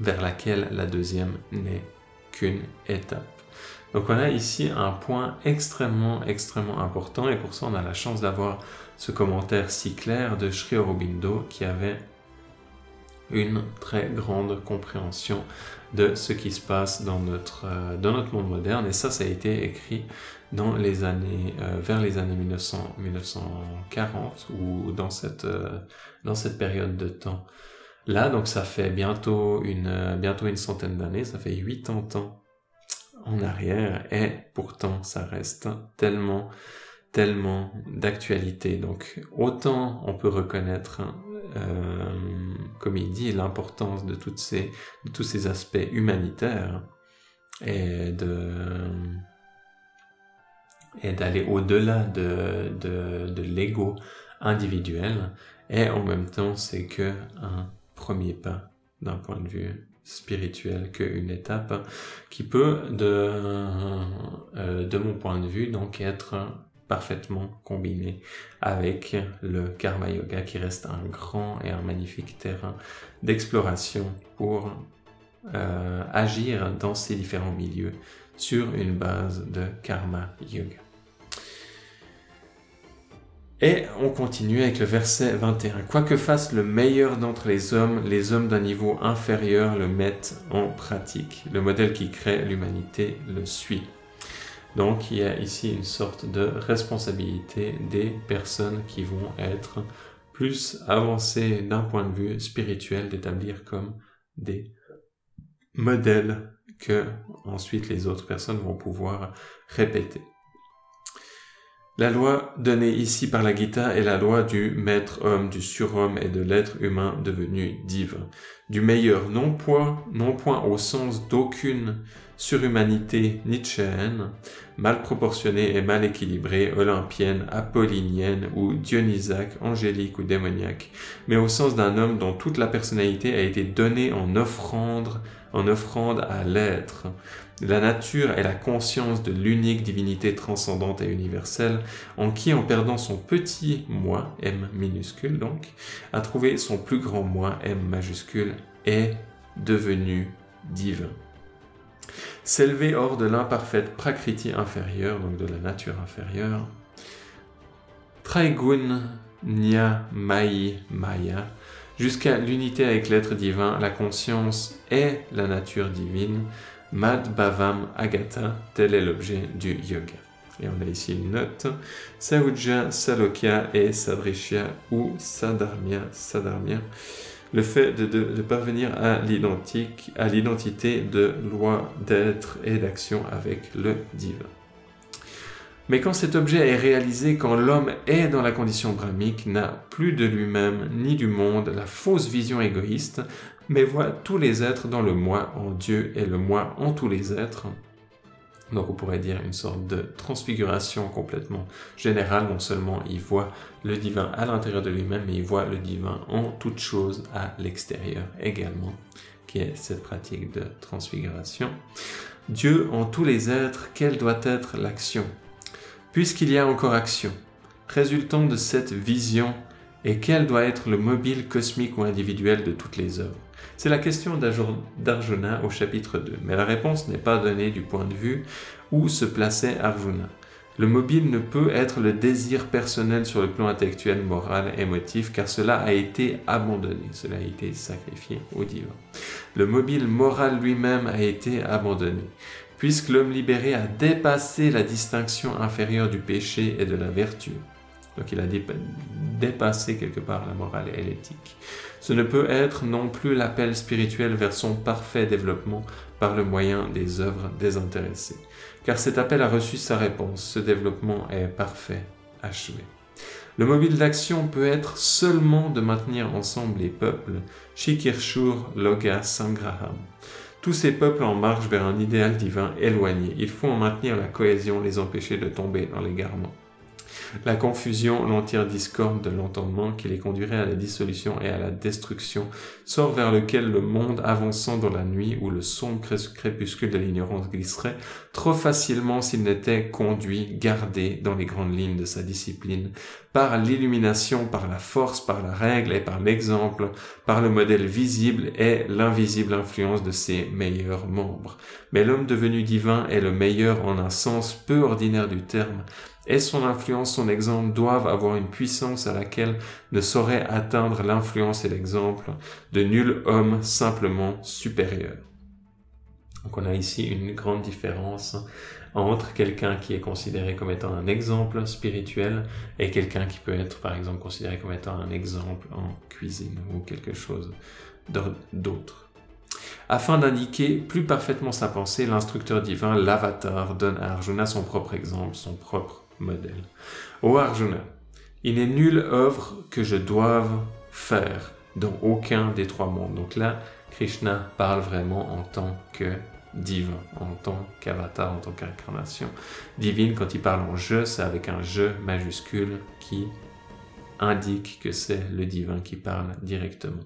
vers laquelle la deuxième n'est Donc on a ici un point extrêmement, extrêmement important et pour ça on a la chance d'avoir ce commentaire si clair de Sri Aurobindo qui avait une très grande compréhension de ce qui se passe dans notre, euh, monde moderne. Et ça, ça a été écrit dans les années, euh, vers les années 1900, 1940 ou dans cette, euh, dans cette période de temps. Là, donc ça fait bientôt une, bientôt une centaine d'années, ça fait 80 ans en arrière et pourtant ça reste tellement tellement d'actualité. Donc autant on peut reconnaître, euh, comme il dit, l'importance de, de tous ces aspects humanitaires et de et d'aller au-delà de, de, de l'ego individuel et en même temps c'est que un premier pas d'un point de vue spirituel qu'une étape qui peut de, euh, de mon point de vue donc être parfaitement combiné avec le karma yoga qui reste un grand et un magnifique terrain d'exploration pour euh, agir dans ces différents milieux sur une base de karma yoga. Et on continue avec le verset 21. Quoi que fasse le meilleur d'entre les hommes, les hommes d'un niveau inférieur le mettent en pratique. Le modèle qui crée l'humanité le suit. Donc il y a ici une sorte de responsabilité des personnes qui vont être plus avancées d'un point de vue spirituel, d'établir comme des modèles que ensuite les autres personnes vont pouvoir répéter. La loi donnée ici par la Gita est la loi du maître homme, du surhomme et de l'être humain devenu divin, du meilleur non point, non point au sens d'aucune surhumanité nietzschéenne, mal proportionnée et mal équilibrée, olympienne, apollinienne ou dionysaque, angélique ou démoniaque, mais au sens d'un homme dont toute la personnalité a été donnée en offrande, en offrande à l'être, la nature est la conscience de l'unique divinité transcendante et universelle, en qui, en perdant son petit moi, M minuscule donc, a trouvé son plus grand moi, M majuscule, est devenu divin. S'élever hors de l'imparfaite prakriti inférieure, donc de la nature inférieure, Traigun Nya Mai Maya, jusqu'à l'unité avec l'être divin, la conscience est la nature divine, Mad Bhavam Agata, tel est l'objet du yoga. Et on a ici une note. Sauja, Salokya et Sadrishya ou Sadarmya, Sadarmya. Le fait de, de parvenir à l'identique, à l'identité de loi d'être et d'action avec le divin. Mais quand cet objet est réalisé, quand l'homme est dans la condition brahmique, n'a plus de lui-même ni du monde la fausse vision égoïste, mais voit tous les êtres dans le moi en Dieu et le moi en tous les êtres. Donc on pourrait dire une sorte de transfiguration complètement générale. Non seulement il voit le divin à l'intérieur de lui-même, mais il voit le divin en toute chose à l'extérieur également, qui est cette pratique de transfiguration. Dieu en tous les êtres, quelle doit être l'action? Puisqu'il y a encore action, résultant de cette vision, et quel doit être le mobile cosmique ou individuel de toutes les œuvres? C'est la question d'Arjuna au chapitre 2, mais la réponse n'est pas donnée du point de vue où se plaçait Arjuna. Le mobile ne peut être le désir personnel sur le plan intellectuel, moral, émotif, car cela a été abandonné, cela a été sacrifié au divin. Le mobile moral lui-même a été abandonné, puisque l'homme libéré a dépassé la distinction inférieure du péché et de la vertu. Donc il a dépassé quelque part la morale et l'éthique. Ce ne peut être non plus l'appel spirituel vers son parfait développement par le moyen des œuvres désintéressées. Car cet appel a reçu sa réponse, ce développement est parfait, achevé. Le mobile d'action peut être seulement de maintenir ensemble les peuples, Shikirshur Loga Sangraham, Tous ces peuples en marche vers un idéal divin éloigné. Il faut en maintenir la cohésion, les empêcher de tomber dans l'égarement. La confusion, l'entière discorde de l'entendement qui les conduirait à la dissolution et à la destruction, sort vers lequel le monde avançant dans la nuit où le sombre crépuscule de l'ignorance glisserait trop facilement s'il n'était conduit, gardé dans les grandes lignes de sa discipline, par l'illumination, par la force, par la règle et par l'exemple, par le modèle visible et l'invisible influence de ses meilleurs membres. Mais l'homme devenu divin est le meilleur en un sens peu ordinaire du terme, et son influence, son exemple doivent avoir une puissance à laquelle ne saurait atteindre l'influence et l'exemple de nul homme simplement supérieur. Donc on a ici une grande différence entre quelqu'un qui est considéré comme étant un exemple spirituel et quelqu'un qui peut être par exemple considéré comme étant un exemple en cuisine ou quelque chose d'autre. Afin d'indiquer plus parfaitement sa pensée, l'instructeur divin, l'avatar, donne à Arjuna son propre exemple, son propre modèle. Ô Arjuna, il n'est nulle œuvre que je doive faire dans aucun des trois mondes. Donc là, Krishna parle vraiment en tant que divin, en tant qu'avatar, en tant qu'incarnation divine. Quand il parle en je, c'est avec un je majuscule qui indique que c'est le divin qui parle directement.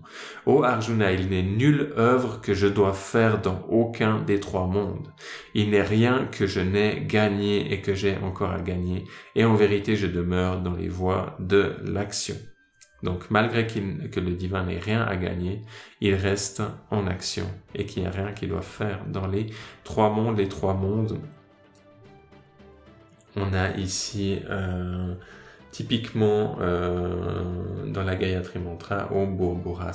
Ô Arjuna, il n'est nulle œuvre que je dois faire dans aucun des trois mondes. Il n'est rien que je n'ai gagné et que j'ai encore à gagner. Et en vérité, je demeure dans les voies de l'action. Donc, malgré que le divin n'ait rien à gagner, il reste en action et qu'il n'y a rien qu'il doit faire dans les trois mondes. Les trois mondes, on a ici euh, Typiquement, euh, dans la Gayatri Mantra, Om Bhura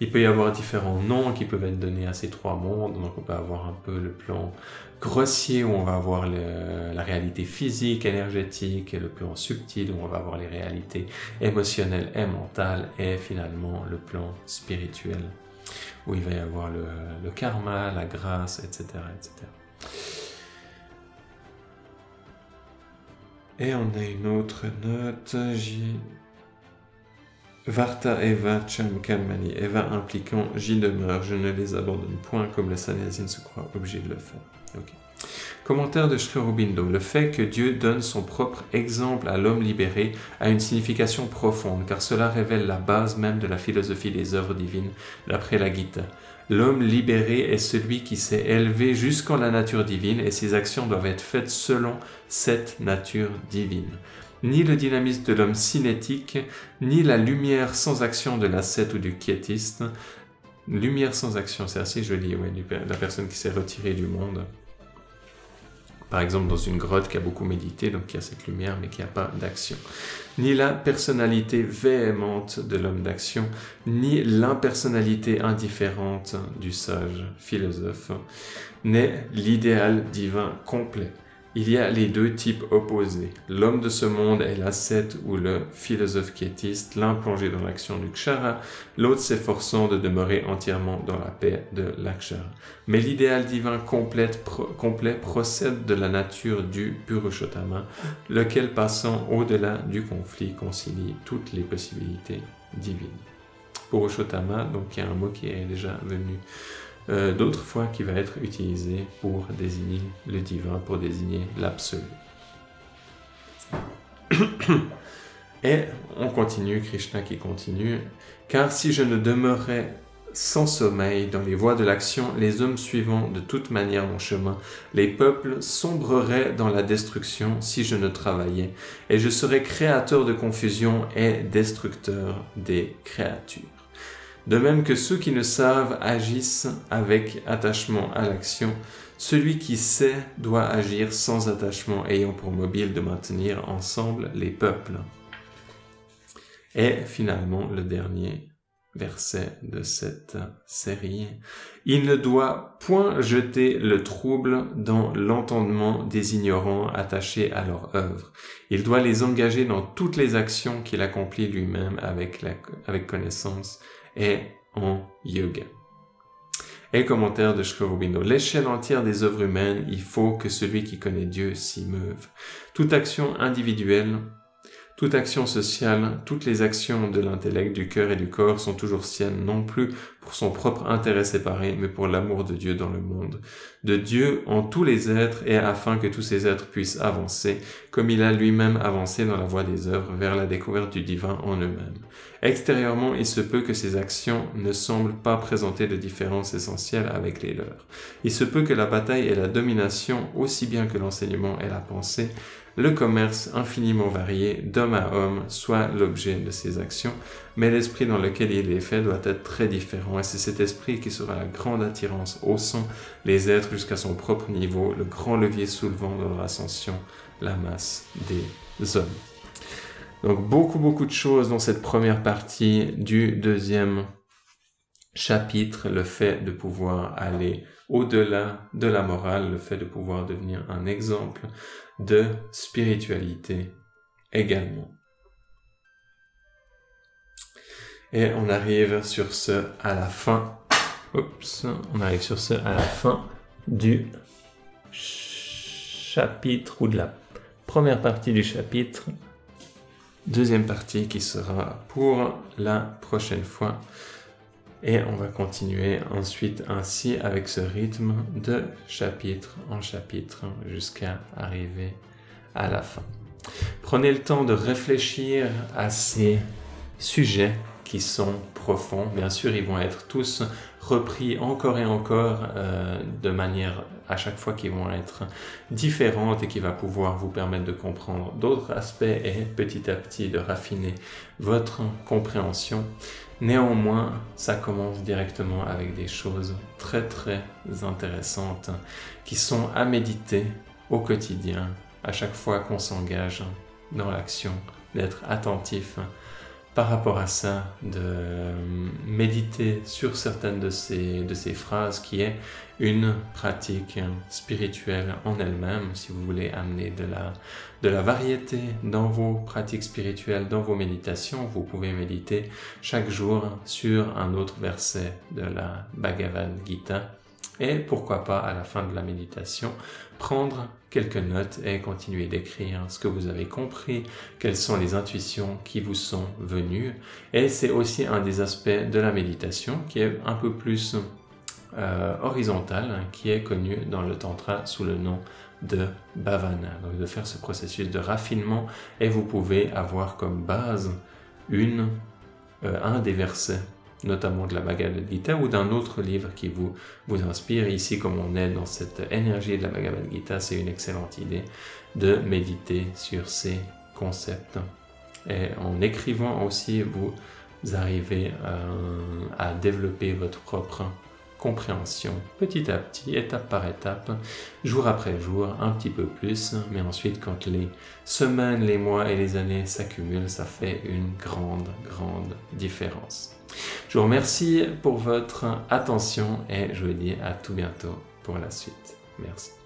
il peut y avoir différents noms qui peuvent être donnés à ces trois mondes. Donc, on peut avoir un peu le plan grossier où on va avoir la réalité physique, énergétique, et le plan subtil où on va avoir les réalités émotionnelles et mentales, et finalement le plan spirituel où il va y avoir le, le karma, la grâce, etc., etc. Et on a une autre note, J. Varta Eva Cham Kalmani. Eva impliquant j'y demeure, je ne les abandonne point comme le sannyasine se croit obligé de le faire. Commentaire de Sri Aurobindo. Le fait que Dieu donne son propre exemple à l'homme libéré a une signification profonde, car cela révèle la base même de la philosophie des œuvres divines, d'après la Gita. L'homme libéré est celui qui s'est élevé jusqu'en la nature divine et ses actions doivent être faites selon cette nature divine. Ni le dynamisme de l'homme cinétique, ni la lumière sans action de l'ascète ou du quiétiste. Lumière sans action, c'est assez joli, ouais, la personne qui s'est retirée du monde par exemple dans une grotte qui a beaucoup médité, donc qui a cette lumière mais qui n'a pas d'action. Ni la personnalité véhémente de l'homme d'action, ni l'impersonnalité indifférente du sage philosophe, n'est l'idéal divin complet. Il y a les deux types opposés. L'homme de ce monde est l'ascète ou le philosophe quiétiste, l'un plongé dans l'action du kshara, l'autre s'efforçant de demeurer entièrement dans la paix de l'akshara. Mais l'idéal divin complet, complet procède de la nature du Purushottama, lequel passant au-delà du conflit concilie toutes les possibilités divines. Purushottama, donc il y a un mot qui est déjà venu euh, d'autres fois qui va être utilisé pour désigner le divin, pour désigner l'absolu. Et on continue, Krishna qui continue, car si je ne demeurais sans sommeil dans les voies de l'action, les hommes suivant de toute manière mon chemin, les peuples sombreraient dans la destruction si je ne travaillais, et je serais créateur de confusion et destructeur des créatures. De même que ceux qui ne savent agissent avec attachement à l'action, celui qui sait doit agir sans attachement, ayant pour mobile de maintenir ensemble les peuples. Et finalement, le dernier verset de cette série. Il ne doit point jeter le trouble dans l'entendement des ignorants attachés à leur œuvre. Il doit les engager dans toutes les actions qu'il accomplit lui-même avec, avec connaissance et en yoga. Et commentaire de Shkorobindo. L'échelle entière des œuvres humaines, il faut que celui qui connaît Dieu s'y meuve. Toute action individuelle, toute action sociale, toutes les actions de l'intellect, du cœur et du corps sont toujours siennes, non plus pour son propre intérêt séparé, mais pour l'amour de Dieu dans le monde, de Dieu en tous les êtres et afin que tous ces êtres puissent avancer, comme il a lui-même avancé dans la voie des œuvres vers la découverte du divin en eux-mêmes. Extérieurement, il se peut que ces actions ne semblent pas présenter de différence essentielle avec les leurs. Il se peut que la bataille et la domination, aussi bien que l'enseignement et la pensée, le commerce infiniment varié d'homme à homme soit l'objet de ces actions, mais l'esprit dans lequel il est fait doit être très différent, et c'est cet esprit qui sera la grande attirance, haussant les êtres jusqu'à son propre niveau, le grand levier soulevant dans leur ascension la masse des hommes. Donc beaucoup beaucoup de choses dans cette première partie du deuxième chapitre, le fait de pouvoir aller au-delà de la morale, le fait de pouvoir devenir un exemple de spiritualité également. Et on arrive sur ce à la fin. Oups, on arrive sur ce à la fin du chapitre ou de la première partie du chapitre. Deuxième partie qui sera pour la prochaine fois. Et on va continuer ensuite ainsi avec ce rythme de chapitre en chapitre jusqu'à arriver à la fin. Prenez le temps de réfléchir à ces sujets qui sont profonds. Bien sûr, ils vont être tous repris encore et encore euh, de manière à chaque fois qui vont être différentes et qui va pouvoir vous permettre de comprendre d'autres aspects et petit à petit de raffiner votre compréhension. Néanmoins, ça commence directement avec des choses très très intéressantes qui sont à méditer au quotidien, à chaque fois qu'on s'engage dans l'action, d'être attentif par rapport à ça, de méditer sur certaines de ces, de ces phrases qui est une pratique spirituelle en elle-même, si vous voulez amener de la, de la variété dans vos pratiques spirituelles, dans vos méditations, vous pouvez méditer chaque jour sur un autre verset de la Bhagavad Gita et pourquoi pas à la fin de la méditation prendre quelques notes et continuer d'écrire ce que vous avez compris, quelles sont les intuitions qui vous sont venues. Et c'est aussi un des aspects de la méditation qui est un peu plus euh, horizontal, hein, qui est connu dans le tantra sous le nom de bhavana. Donc de faire ce processus de raffinement et vous pouvez avoir comme base une, euh, un des versets notamment de la Bhagavad Gita ou d'un autre livre qui vous, inspire. Ici, comme on est dans cette énergie de la Bhagavad Gita, c'est une excellente idée de méditer sur ces concepts. Et en écrivant aussi, vous arrivez euh, à développer votre propre compréhension petit à petit, étape par étape, jour après jour, un petit peu plus, mais ensuite quand les semaines, les mois et les années s'accumulent, ça fait une grande, grande différence. Je vous remercie pour votre attention et je vous dis à tout bientôt pour la suite. Merci.